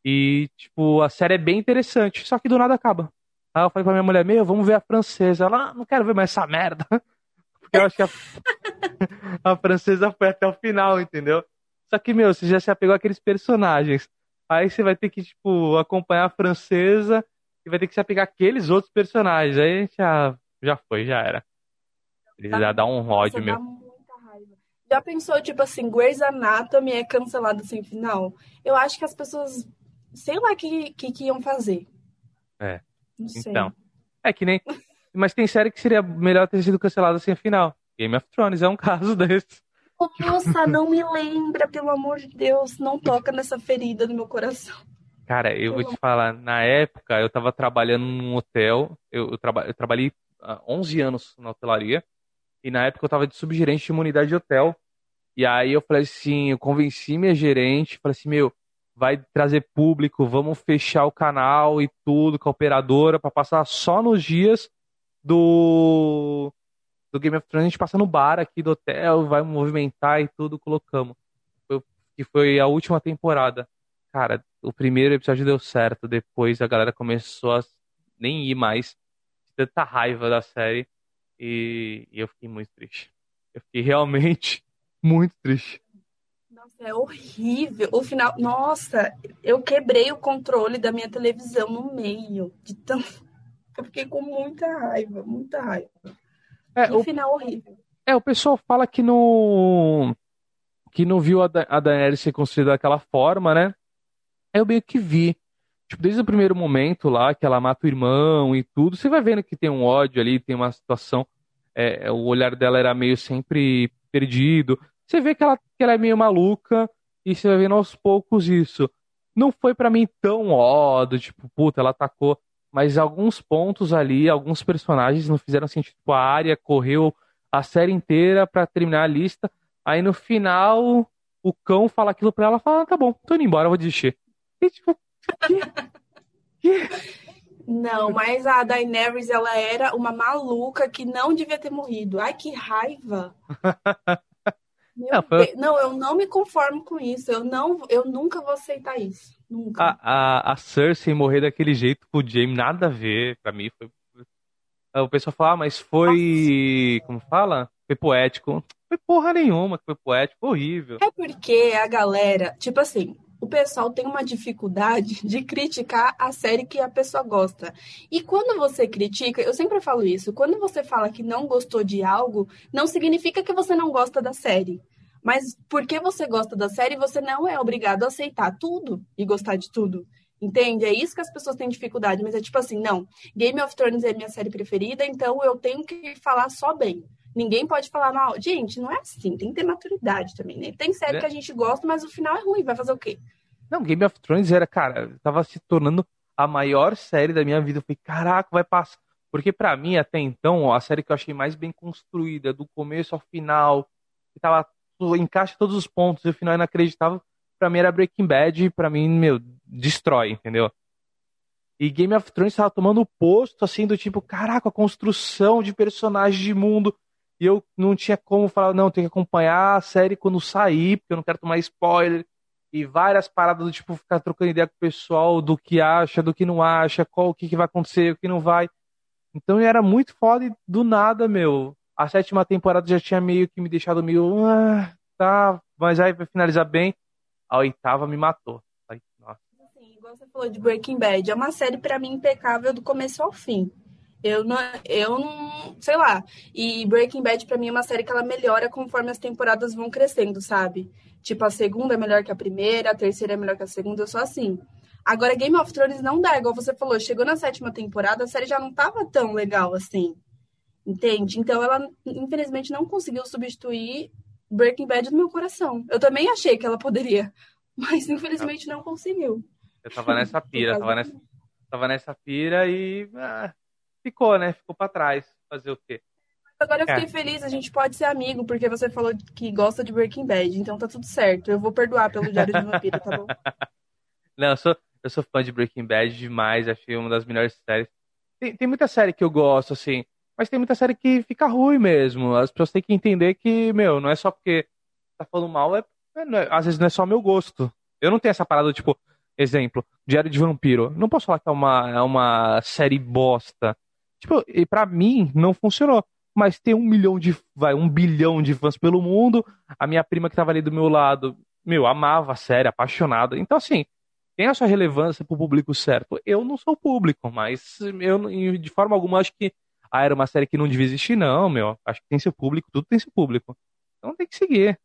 E, tipo, a série é bem interessante, só que do nada acaba. Aí eu falei pra minha mulher, meu, vamos ver a francesa. Ela, ah, não quero ver mais essa merda. Porque eu acho que a, a francesa foi até o final, entendeu? Só que, meu, você já se apegou àqueles personagens. Aí você vai ter que, tipo, acompanhar a francesa e vai ter que se apegar aqueles outros personagens. Aí a gente já, já foi, já era. Ele já dá um ódio, meu. Já pensou, tipo assim, Grey's Anatomy é cancelado sem final? Eu acho que as pessoas, sei lá o que, que, que iam fazer. É. Não sei. Então, é que nem... Mas tem série que seria melhor ter sido cancelada sem final. Game of Thrones é um caso desse. Nossa, não me lembra, pelo amor de Deus. Não toca nessa ferida no meu coração. Cara, eu vou te falar, na época eu tava trabalhando num hotel, eu, eu, traba, eu trabalhei há 11 anos na hotelaria, e na época eu tava de subgerente de imunidade de hotel, e aí eu falei assim, eu convenci minha gerente, falei assim, meu, vai trazer público, vamos fechar o canal e tudo com a operadora para passar só nos dias do do Game of Thrones, a gente passa no bar aqui do hotel, vai movimentar e tudo, colocamos. Que foi a última temporada. Cara, o primeiro episódio deu certo, depois a galera começou a nem ir mais. Tanta raiva da série. E, e eu fiquei muito triste. Eu fiquei realmente muito triste. É horrível. O final. Nossa, eu quebrei o controle da minha televisão no meio. De tão... Eu fiquei com muita raiva, muita raiva. É, o, final horrível. É, o pessoal fala que não que não viu a, da a Daenerys ser construída daquela forma, né? Eu meio que vi. Tipo, desde o primeiro momento lá, que ela mata o irmão e tudo, você vai vendo que tem um ódio ali, tem uma situação. É, o olhar dela era meio sempre perdido. Você vê que ela, que ela é meio maluca e você vai vendo aos poucos isso. Não foi para mim tão ódio, tipo, puta, ela atacou mas alguns pontos ali, alguns personagens não fizeram sentido. Tipo, a área correu a série inteira para terminar a lista. Aí no final, o cão fala aquilo pra ela, fala, ah, tá bom, tô indo embora, vou desistir. E tipo, que? que? Não, mas a Daenerys, ela era uma maluca que não devia ter morrido. Ai, que raiva! Não, foi... não, eu não me conformo com isso. Eu não, eu nunca vou aceitar isso. Nunca. A, a, a Cersei morrer daquele jeito com o Jaime, nada a ver. Pra mim foi. O pessoal fala, ah, mas foi. Nossa. Como fala? Foi poético. Foi porra nenhuma que foi poético, horrível. É porque a galera, tipo assim, o pessoal tem uma dificuldade de criticar a série que a pessoa gosta. E quando você critica, eu sempre falo isso, quando você fala que não gostou de algo, não significa que você não gosta da série. Mas porque você gosta da série, você não é obrigado a aceitar tudo e gostar de tudo. Entende? É isso que as pessoas têm dificuldade. Mas é tipo assim, não. Game of Thrones é minha série preferida, então eu tenho que falar só bem. Ninguém pode falar mal. Gente, não é assim. Tem que ter maturidade também, né? Tem série é. que a gente gosta, mas o final é ruim. Vai fazer o quê? Não, Game of Thrones era, cara, tava se tornando a maior série da minha vida. Eu falei, caraca, vai passar. Porque para mim, até então, a série que eu achei mais bem construída, do começo ao final, que tava encaixa todos os pontos e o final é inacreditável, pra mim era Breaking Bad e pra mim, meu, destrói, entendeu? E Game of Thrones tava tomando posto, assim, do tipo, caraca, a construção de personagens de mundo. E eu não tinha como falar, não, tenho que acompanhar a série quando sair, porque eu não quero tomar spoiler. E várias paradas do tipo, ficar trocando ideia com o pessoal do que acha, do que não acha, qual o que, que vai acontecer, o que não vai. Então era muito foda e do nada, meu. A sétima temporada já tinha meio que me deixado meio. Ah, tá, mas aí vai finalizar bem. A oitava me matou. Assim, igual você falou de Breaking Bad, é uma série para mim impecável do começo ao fim. Eu não, eu não, sei lá. E Breaking Bad para mim é uma série que ela melhora conforme as temporadas vão crescendo, sabe? Tipo, a segunda é melhor que a primeira, a terceira é melhor que a segunda, eu sou assim. Agora, Game of Thrones não dá, igual você falou, chegou na sétima temporada, a série já não tava tão legal assim. Entende? Então ela, infelizmente, não conseguiu substituir Breaking Bad no meu coração. Eu também achei que ela poderia, mas infelizmente não conseguiu. Eu tava nessa pira, tava nessa, tava nessa pira e ah, ficou, né? Ficou pra trás. Fazer o quê? Agora eu fiquei é. feliz, a gente pode ser amigo, porque você falou que gosta de Breaking Bad, então tá tudo certo. Eu vou perdoar pelo Diário de Vampiro, tá bom? Não, eu sou, eu sou fã de Breaking Bad demais, achei uma das melhores séries. Tem, tem muita série que eu gosto, assim, mas tem muita série que fica ruim mesmo. As pessoas têm que entender que, meu, não é só porque tá falando mal, é, é, às vezes não é só meu gosto. Eu não tenho essa parada, tipo, exemplo, Diário de Vampiro. Não posso falar que é uma, é uma série bosta. Tipo, e pra mim não funcionou. Mas tem um milhão de, vai, um bilhão de fãs pelo mundo. A minha prima que tava ali do meu lado, meu, amava a série, apaixonada. Então, assim, tem a sua relevância pro público certo. Eu não sou público, mas eu, de forma alguma, acho que ah, era uma série que não devia existir, não, meu. Acho que tem seu público, tudo tem seu público. Então tem que seguir.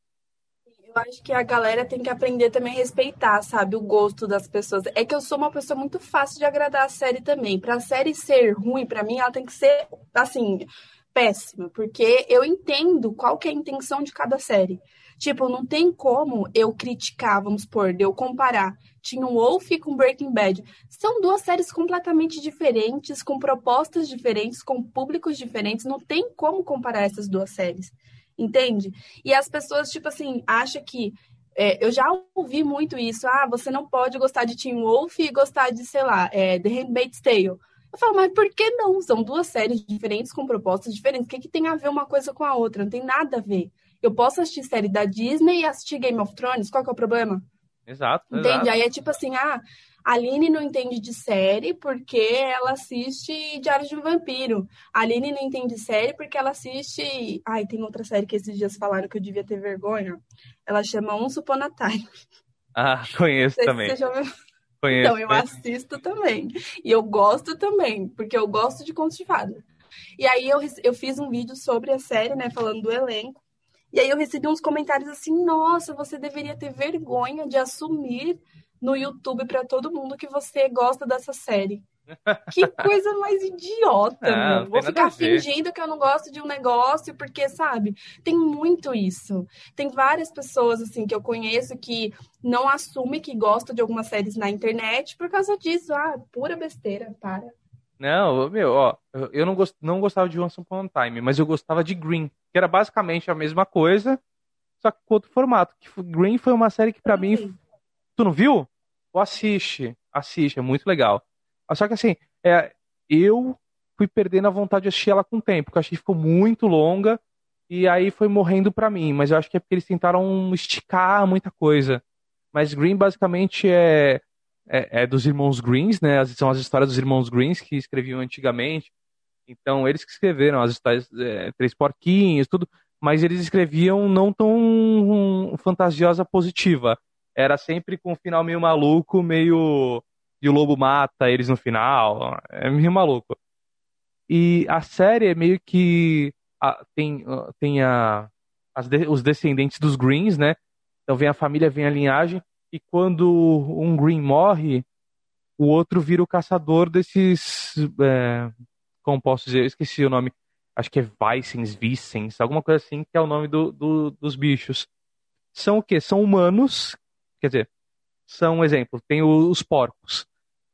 Eu acho que a galera tem que aprender também a respeitar, sabe, o gosto das pessoas. É que eu sou uma pessoa muito fácil de agradar a série também. Pra série ser ruim, para mim, ela tem que ser, assim, péssima. Porque eu entendo qual que é a intenção de cada série. Tipo, não tem como eu criticar, vamos supor, de eu comparar Teen Wolf com Breaking Bad. São duas séries completamente diferentes, com propostas diferentes, com públicos diferentes. Não tem como comparar essas duas séries. Entende? E as pessoas, tipo assim, acham que. É, eu já ouvi muito isso. Ah, você não pode gostar de Teen Wolf e gostar de, sei lá, é, The Handmaid's Tale. Eu falo, mas por que não? São duas séries diferentes com propostas diferentes. O que, que tem a ver uma coisa com a outra? Não tem nada a ver. Eu posso assistir série da Disney e assistir Game of Thrones, qual que é o problema? Exato. Entende? Exato. Aí é tipo assim, ah, a Aline não entende de série porque ela assiste Diário de um Vampiro. A Aline não entende de série porque ela assiste. Ai, tem outra série que esses dias falaram que eu devia ter vergonha. Ela chama Um Upon a Time. Ah, conheço também. Já... Conheço, então, eu conheço. assisto também. E eu gosto também, porque eu gosto de contos de fada. E aí eu, eu fiz um vídeo sobre a série, né, falando do elenco. E aí eu recebi uns comentários assim: nossa, você deveria ter vergonha de assumir no YouTube para todo mundo que você gosta dessa série. Que coisa mais idiota, não, Vou ficar fingindo que eu não gosto de um negócio, porque, sabe, tem muito isso. Tem várias pessoas, assim, que eu conheço que não assumem que gostam de algumas séries na internet por causa disso. Ah, pura besteira, para. Não, meu, ó, eu não, gost, não gostava de Once Upon a Time, mas eu gostava de Green, que era basicamente a mesma coisa, só que com outro formato. Que Green foi uma série que para mim. Tu não viu? Ou assiste, assiste, é muito legal. Só que assim, é, eu fui perdendo a vontade de assistir ela com o tempo, porque eu achei que ficou muito longa e aí foi morrendo para mim. Mas eu acho que é porque eles tentaram esticar muita coisa. Mas Green basicamente é é, é, dos irmãos Greens, né? São as histórias dos irmãos Greens que escreviam antigamente. Então, eles que escreveram as histórias, é, Três Porquinhos, tudo, mas eles escreviam não tão um, fantasiosa positiva. Era sempre com um final meio maluco, meio. E o lobo mata eles no final. É meio maluco. E a série é meio que. A, tem tem a, de, os descendentes dos Greens, né? Então vem a família, vem a linhagem e quando um Green morre, o outro vira o caçador desses. É, como posso dizer? Eu esqueci o nome. Acho que é Vicens, Vicens, alguma coisa assim, que é o nome do, do, dos bichos. São o quê? São humanos. Quer dizer, são um exemplo. Tem os porcos.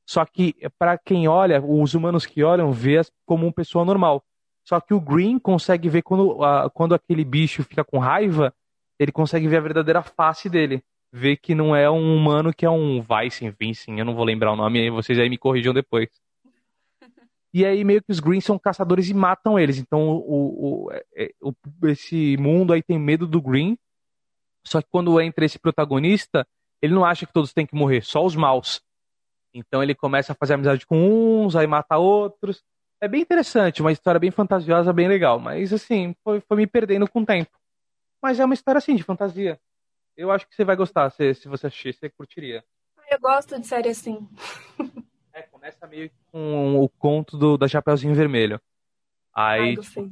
Só que para quem olha, os humanos que olham vê como uma pessoa normal. Só que o Green consegue ver quando, quando aquele bicho fica com raiva, ele consegue ver a verdadeira face dele. Ver que não é um humano, que é um Vice, Vincent, eu não vou lembrar o nome, vocês aí me corrijam depois. E aí meio que os Greens são caçadores e matam eles. Então o, o, é, o, esse mundo aí tem medo do Green. Só que quando entra esse protagonista, ele não acha que todos têm que morrer, só os maus. Então ele começa a fazer amizade com uns, aí mata outros. É bem interessante, uma história bem fantasiosa, bem legal. Mas assim, foi, foi me perdendo com o tempo. Mas é uma história assim, de fantasia. Eu acho que você vai gostar, se, se você assistir, você curtiria. Eu gosto de série assim. É, começa meio com o conto do, da Chapeuzinho Vermelho. Aí, tipo,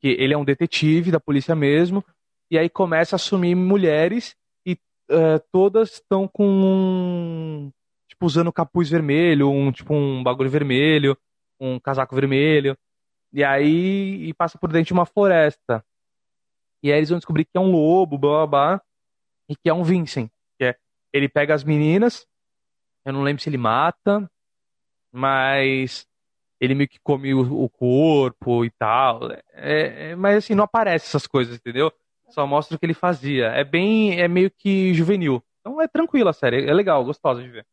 que ele é um detetive da polícia mesmo, e aí começa a assumir mulheres uh, todas estão com um, tipo usando capuz vermelho, um tipo um bagulho vermelho, um casaco vermelho. E aí e passa por dentro de uma floresta. E aí eles vão descobrir que é um lobo, blá blá blá, e que é um Vincent. Que é, ele pega as meninas, eu não lembro se ele mata, mas ele meio que come o, o corpo e tal. É, é, mas assim, não aparece essas coisas, entendeu? Só mostra o que ele fazia. É bem. É meio que juvenil. Então é tranquila a série. É legal, gostosa de ver.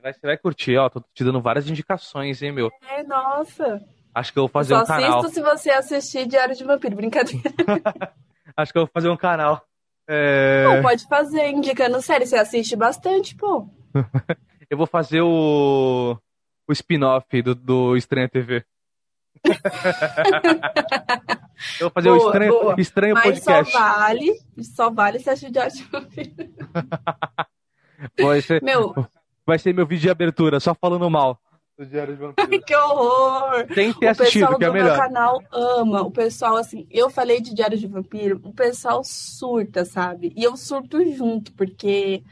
Vai, você vai curtir, ó. Tô te dando várias indicações, hein, meu? É, nossa. Acho que eu vou fazer eu um canal. Só assisto se você assistir Diário de Vampiro, brincadeira. Acho que eu vou fazer um canal. É... Não, pode fazer, indicando série. Você assiste bastante, pô. eu vou fazer o o spin-off do, do Estranha TV. Eu vou fazer o estranho, boa. estranho Mas podcast. Só vale, só vale se assistir de vai ser, meu, vai ser meu vídeo de abertura, só falando mal do Diário de Vampiro. que horror! Tem que ter o assistido, que é melhor. O canal ama. O pessoal, assim, eu falei de Diário de Vampiro, o pessoal surta, sabe? E eu surto junto, porque.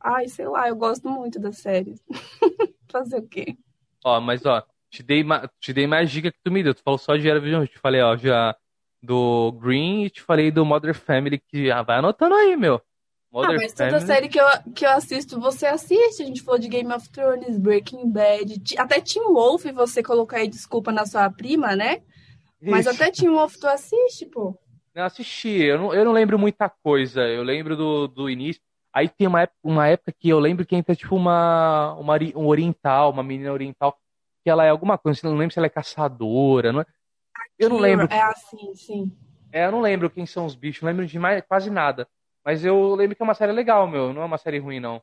Ai, sei lá, eu gosto muito da série. Fazer o quê? Ó, mas ó, te dei, te dei mais dica que tu me deu. Tu falou só de Era Te falei, ó, já do Green e te falei do Mother Family, que ah, vai anotando aí, meu. Mother ah, mas Family... toda série que eu, que eu assisto, você assiste. A gente falou de Game of Thrones, Breaking Bad, até Tim Wolf, você colocou aí desculpa na sua prima, né? Isso. Mas até Tim Wolf tu assiste, pô. Não assisti, eu não, eu não lembro muita coisa. Eu lembro do, do início. Aí tem uma época, uma época que eu lembro que entra tipo uma, uma um oriental, uma menina oriental, que ela é alguma coisa, não lembro se ela é caçadora, não é? Eu não lembro. É assim, sim. É, eu não lembro quem são os bichos, não lembro de mais, quase nada. Mas eu lembro que é uma série legal, meu, não é uma série ruim, não.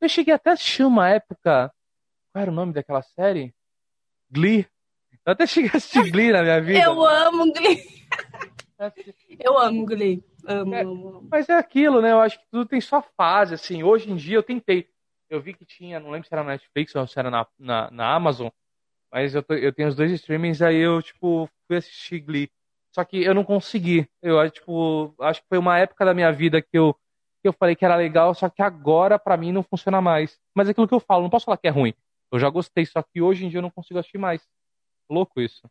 Eu cheguei até a assistir uma época. Qual era o nome daquela série? Glee. Eu até cheguei a assistir Glee na minha vida. Eu amo Glee. eu amo Glee. Amo, é, amo. Mas é aquilo, né? Eu acho que tudo tem sua fase, assim. Hoje em dia eu tentei. Eu vi que tinha, não lembro se era na Netflix ou se era na, na, na Amazon, mas eu, tô, eu tenho os dois streamings, aí eu, tipo, fui assistir Glee. Só que eu não consegui. Eu, tipo, acho que foi uma época da minha vida que eu, que eu falei que era legal, só que agora, para mim, não funciona mais. Mas é aquilo que eu falo, não posso falar que é ruim. Eu já gostei, só que hoje em dia eu não consigo assistir mais. Louco isso.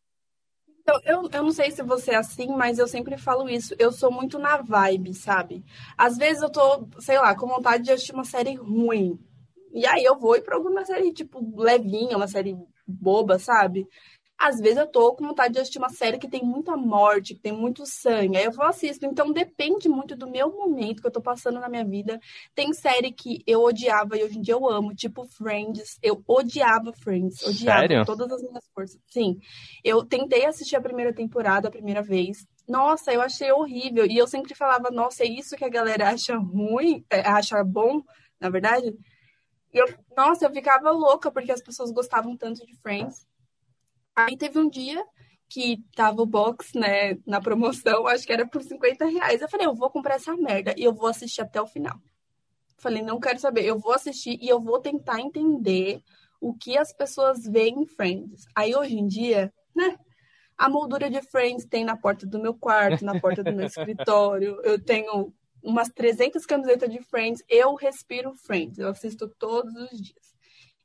Então, eu, eu não sei se você é assim, mas eu sempre falo isso. Eu sou muito na vibe, sabe? Às vezes eu tô, sei lá, com vontade de assistir uma série ruim. E aí eu vou pra alguma série, tipo, levinha, uma série boba, sabe? Às vezes eu tô com vontade de assistir uma série que tem muita morte, que tem muito sangue. Aí eu vou assisto. Então depende muito do meu momento que eu tô passando na minha vida. Tem série que eu odiava e hoje em dia eu amo, tipo Friends. Eu odiava Friends. Odiava Sério? todas as minhas forças. Sim. Eu tentei assistir a primeira temporada a primeira vez. Nossa, eu achei horrível. E eu sempre falava, nossa, é isso que a galera acha ruim, é, acha bom, na verdade. E eu, nossa, eu ficava louca porque as pessoas gostavam tanto de Friends. Aí teve um dia que tava o box, né, na promoção, acho que era por 50 reais. Eu falei, eu vou comprar essa merda e eu vou assistir até o final. Falei, não quero saber, eu vou assistir e eu vou tentar entender o que as pessoas veem em Friends. Aí hoje em dia, né, a moldura de Friends tem na porta do meu quarto, na porta do meu escritório. Eu tenho umas 300 camisetas de Friends. Eu respiro Friends. Eu assisto todos os dias.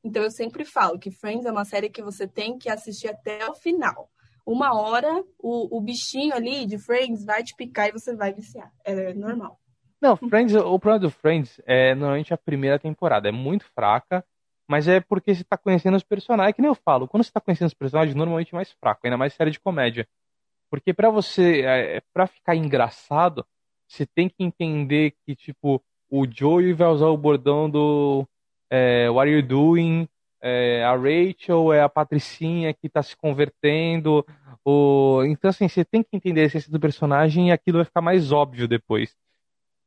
Então eu sempre falo que Friends é uma série que você tem que assistir até o final. Uma hora, o, o bichinho ali de Friends vai te picar e você vai viciar. É normal. Não, Friends, o problema do Friends é normalmente a primeira temporada. É muito fraca. Mas é porque você tá conhecendo os personagens, que nem eu falo, quando você tá conhecendo os personagens, normalmente é mais fraco, ainda mais série de comédia. Porque para você, é, para ficar engraçado, você tem que entender que, tipo, o Joey vai usar o bordão do é, What are you doing? É, a Rachel é a patricinha que tá se convertendo. O... Então, assim, você tem que entender a essência do personagem e aquilo vai ficar mais óbvio depois.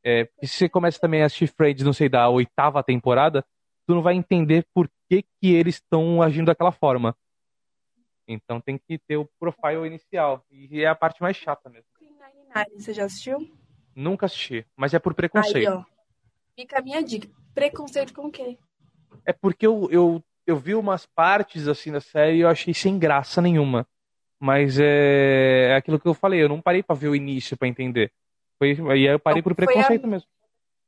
É, se você começa também a assistir Friends, não sei, da oitava temporada, tu não vai entender por que, que eles estão agindo daquela forma. Então tem que ter o profile inicial. E é a parte mais chata mesmo. Você já assistiu? Nunca assisti, mas é por preconceito. Aí, ó. Fica a minha dica. Preconceito com o quê? É porque eu, eu, eu vi umas partes assim da série e eu achei sem graça nenhuma. Mas é, é aquilo que eu falei, eu não parei para ver o início para entender. Foi, aí eu parei então, por preconceito a... mesmo.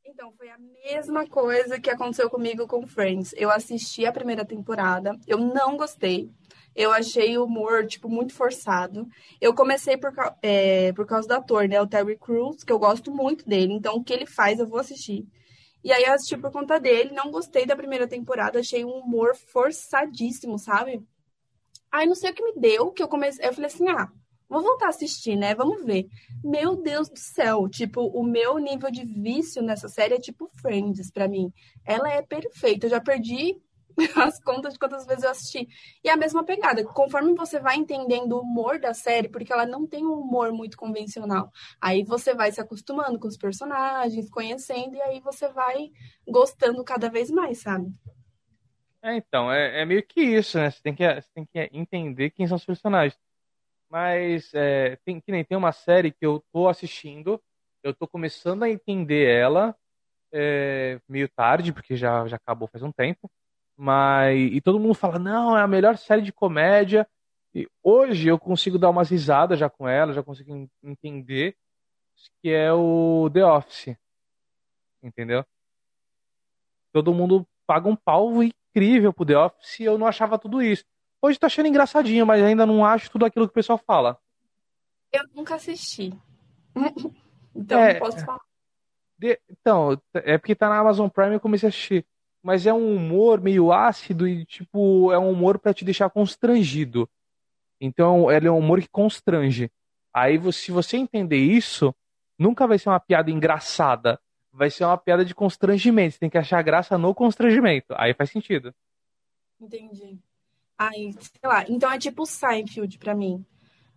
Então, foi a mesma coisa que aconteceu comigo com Friends. Eu assisti a primeira temporada, eu não gostei. Eu achei o humor, tipo, muito forçado. Eu comecei por, é, por causa do ator, né? O Terry Crews, que eu gosto muito dele. Então, o que ele faz, eu vou assistir. E aí, eu assisti por conta dele. Não gostei da primeira temporada. Achei um humor forçadíssimo, sabe? Aí, não sei o que me deu, que eu comecei... Eu falei assim, ah, vou voltar a assistir, né? Vamos ver. Meu Deus do céu. Tipo, o meu nível de vício nessa série é tipo Friends, para mim. Ela é perfeita. Eu já perdi as contas de quantas vezes eu assisti. E é a mesma pegada, conforme você vai entendendo o humor da série, porque ela não tem um humor muito convencional. Aí você vai se acostumando com os personagens, conhecendo, e aí você vai gostando cada vez mais, sabe? É, então, é, é meio que isso, né? Você tem que, você tem que entender quem são os personagens. Mas é, tem, que nem tem uma série que eu tô assistindo, eu tô começando a entender ela, é, meio tarde, porque já, já acabou faz um tempo. Mas e todo mundo fala: "Não, é a melhor série de comédia". E hoje eu consigo dar umas risadas já com ela, já consigo entender que é o The Office. Entendeu? Todo mundo paga um pau incrível pro The Office e eu não achava tudo isso. Hoje tô achando engraçadinho, mas ainda não acho tudo aquilo que o pessoal fala. Eu nunca assisti. então é, não posso falar. De, então, é porque tá na Amazon Prime e eu comecei a assistir mas é um humor meio ácido e, tipo, é um humor para te deixar constrangido. Então, ele é um humor que constrange. Aí, se você entender isso, nunca vai ser uma piada engraçada. Vai ser uma piada de constrangimento. Você tem que achar graça no constrangimento. Aí faz sentido. Entendi. Aí, sei lá. Então é tipo Seinfeld para mim.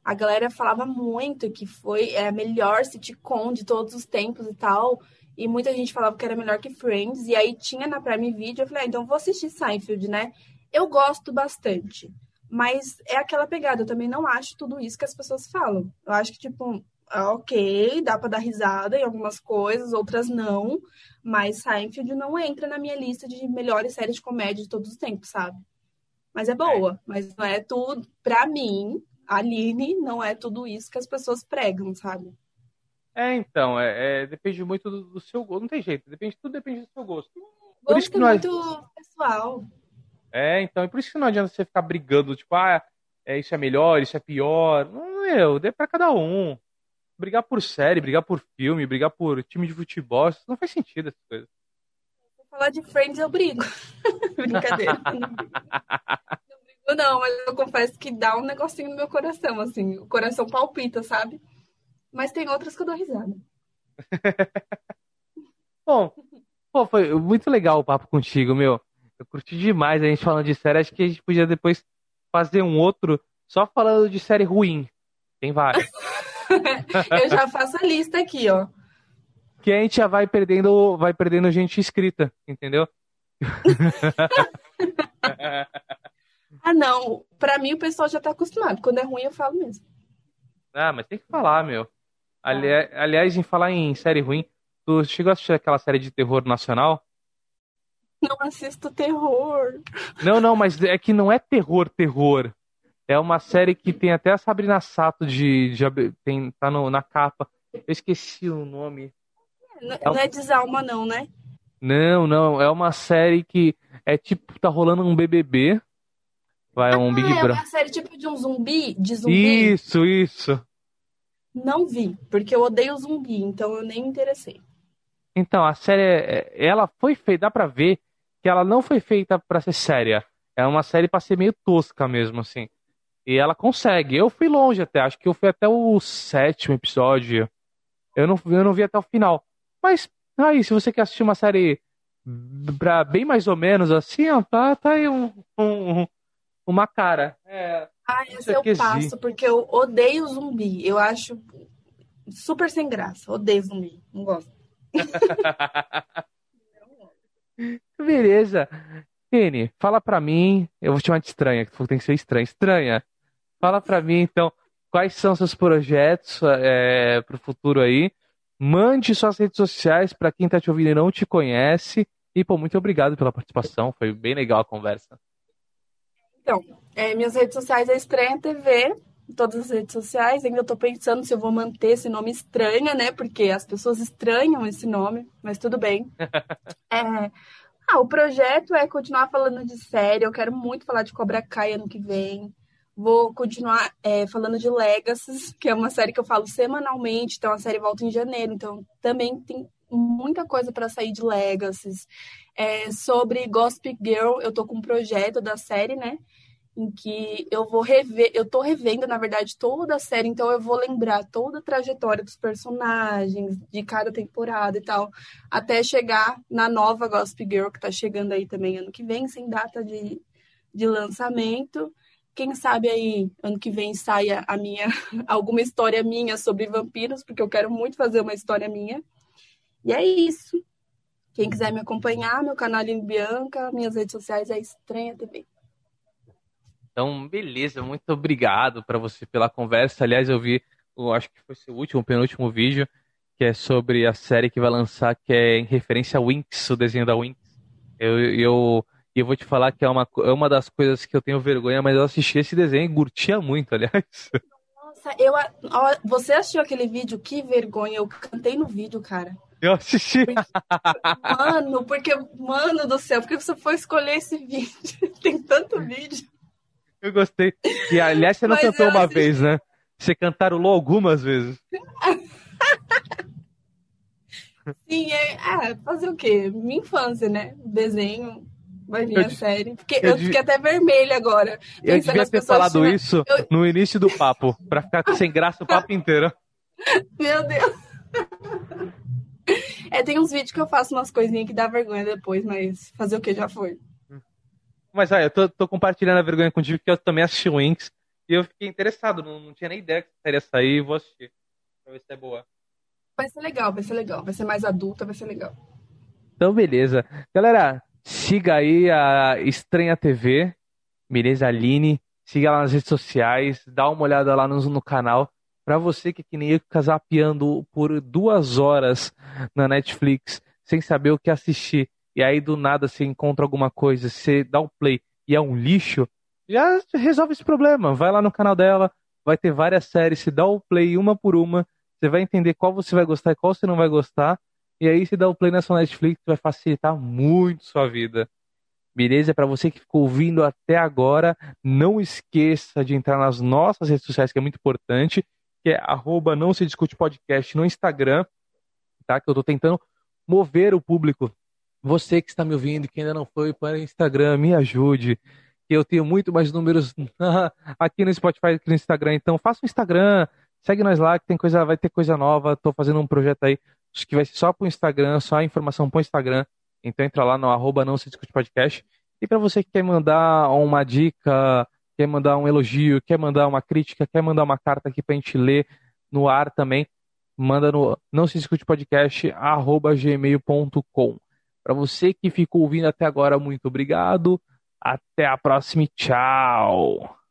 A galera falava muito que foi é, a melhor sitcom de todos os tempos e tal. E muita gente falava que era melhor que Friends. E aí tinha na Prime Video. Eu falei, ah, então vou assistir Seinfeld, né? Eu gosto bastante. Mas é aquela pegada. Eu também não acho tudo isso que as pessoas falam. Eu acho que, tipo, é ok, dá pra dar risada em algumas coisas, outras não. Mas Seinfeld não entra na minha lista de melhores séries de comédia de todos os tempos, sabe? Mas é boa. É. Mas não é tudo. Pra mim, Aline, não é tudo isso que as pessoas pregam, sabe? É, então, é, é depende muito do, do, seu gosto. Não tem jeito, depende, tudo depende do seu gosto. Por gosto isso que é muito pessoal. É, então, é por isso que não adianta você ficar brigando, tipo, ah, é, isso é melhor, isso é pior. Não, meu, dê pra cada um. Brigar por série, brigar por filme, brigar por time de futebol, isso não faz sentido essas coisas. Vou falar de Friends, eu brigo. Brincadeira. não, brigo, não, mas eu confesso que dá um negocinho no meu coração, assim. O coração palpita, sabe? Mas tem outras que eu dou risada. Bom, pô, foi muito legal o papo contigo, meu. Eu curti demais a gente falando de série. Acho que a gente podia depois fazer um outro só falando de série ruim. Tem várias. eu já faço a lista aqui, ó. Que a gente já vai perdendo, vai perdendo gente inscrita, entendeu? ah, não. Pra mim o pessoal já tá acostumado. Quando é ruim eu falo mesmo. Ah, mas tem que falar, meu. Ali, aliás, em falar em série ruim, tu chegou a assistir aquela série de terror nacional? Não assisto terror. Não, não, mas é que não é terror, terror. É uma série que tem até a Sabrina Sato de, de tem, tá no, na capa. Eu esqueci o nome. Não, é, não é Desalma, não, né? Não, não. É uma série que é tipo, tá rolando um BBB. Vai, um ah, Big Brother. É uma série tipo de um zumbi? De zumbi? Isso, isso. Não vi, porque eu odeio zumbi, então eu nem me interessei. Então, a série, é, ela foi feita, dá pra ver que ela não foi feita para ser séria. É uma série para ser meio tosca mesmo, assim. E ela consegue. Eu fui longe até, acho que eu fui até o sétimo episódio. Eu não, eu não vi até o final. Mas aí, se você quer assistir uma série pra bem mais ou menos assim, ó, tá, tá aí um, um uma cara. É, ah, esse eu passo, porque eu odeio zumbi. Eu acho super sem graça. Odeio zumbi. Não gosto. Beleza. Kenny, fala pra mim. Eu vou te chamar de estranha, que tem que ser estranha. Estranha. Fala pra mim, então, quais são seus projetos é, pro futuro aí. Mande suas redes sociais para quem tá te ouvindo e não te conhece. E, pô, muito obrigado pela participação. Foi bem legal a conversa. Então, é, minhas redes sociais é Estranha TV, todas as redes sociais. Ainda estou pensando se eu vou manter esse nome estranha, né? Porque as pessoas estranham esse nome, mas tudo bem. é, ah, o projeto é continuar falando de série. Eu quero muito falar de Cobra Kai ano que vem. Vou continuar é, falando de Legacy, que é uma série que eu falo semanalmente. Então a série volta em janeiro. Então também tem muita coisa para sair de Legacy. É, sobre Gossip Girl, eu tô com um projeto da série, né? em que eu vou rever, eu tô revendo, na verdade, toda a série, então eu vou lembrar toda a trajetória dos personagens, de cada temporada e tal, até chegar na nova Gossip Girl, que tá chegando aí também ano que vem, sem data de, de lançamento. Quem sabe aí, ano que vem, saia a minha, alguma história minha sobre vampiros, porque eu quero muito fazer uma história minha. E é isso. Quem quiser me acompanhar, meu canal é Bianca, minhas redes sociais é Estranha TV. Então, beleza, muito obrigado para você pela conversa. Aliás, eu vi, eu acho que foi seu último, penúltimo vídeo, que é sobre a série que vai lançar, que é em referência a Winx, o desenho da Winx. Eu, eu, eu vou te falar que é uma, é uma das coisas que eu tenho vergonha, mas eu assisti esse desenho e curtia muito, aliás. Nossa, eu, você assistiu aquele vídeo? Que vergonha, eu cantei no vídeo, cara. Eu assisti. Mano, porque, mano do céu, por que você foi escolher esse vídeo? Tem tanto vídeo. Eu gostei. E aliás, você não Mas cantou uma assisti... vez, né? Você cantarolou algumas vezes. Sim, é, é, fazer o quê? Minha infância, né? Desenho, vai vir eu, a série. Porque eu, eu fiquei até vermelha agora. Eu devia ter falado isso eu... no início do papo, pra ficar sem graça o papo inteiro. Meu Deus. É, tem uns vídeos que eu faço umas coisinhas que dá vergonha depois, mas fazer o que já foi. Mas olha, eu tô, tô, compartilhando a vergonha contigo porque eu também assisti o Winx e eu fiquei interessado, não, não tinha nem ideia que seria sair e vou assistir. Pra ver se é boa. Vai ser legal, vai ser legal. Vai ser mais adulta, vai ser legal. Então, beleza. Galera, siga aí a Estranha TV, beleza? Aline. Siga lá nas redes sociais, dá uma olhada lá no, no canal. Pra você que é que nem eu fica zapeando por duas horas na Netflix sem saber o que assistir e aí do nada você encontra alguma coisa, você dá um play e é um lixo, já resolve esse problema. Vai lá no canal dela, vai ter várias séries, se dá o play uma por uma, você vai entender qual você vai gostar e qual você não vai gostar. E aí se dá o play na sua Netflix, vai facilitar muito sua vida. Beleza? Para você que ficou ouvindo até agora, não esqueça de entrar nas nossas redes sociais, que é muito importante, que é arroba não se discute podcast no Instagram, tá? Que eu tô tentando mover o público você que está me ouvindo, que ainda não foi para o Instagram, me ajude. Eu tenho muito mais números aqui no Spotify que no Instagram. Então, faça o Instagram, segue nós lá, que tem coisa, vai ter coisa nova. Estou fazendo um projeto aí que vai ser só para o Instagram, só a informação para o Instagram. Então, entra lá no arroba não se discute podcast. E para você que quer mandar uma dica, quer mandar um elogio, quer mandar uma crítica, quer mandar uma carta aqui para a gente ler no ar também, manda no não se discute podcast arroba gmail.com. Para você que ficou ouvindo até agora, muito obrigado. Até a próxima e tchau.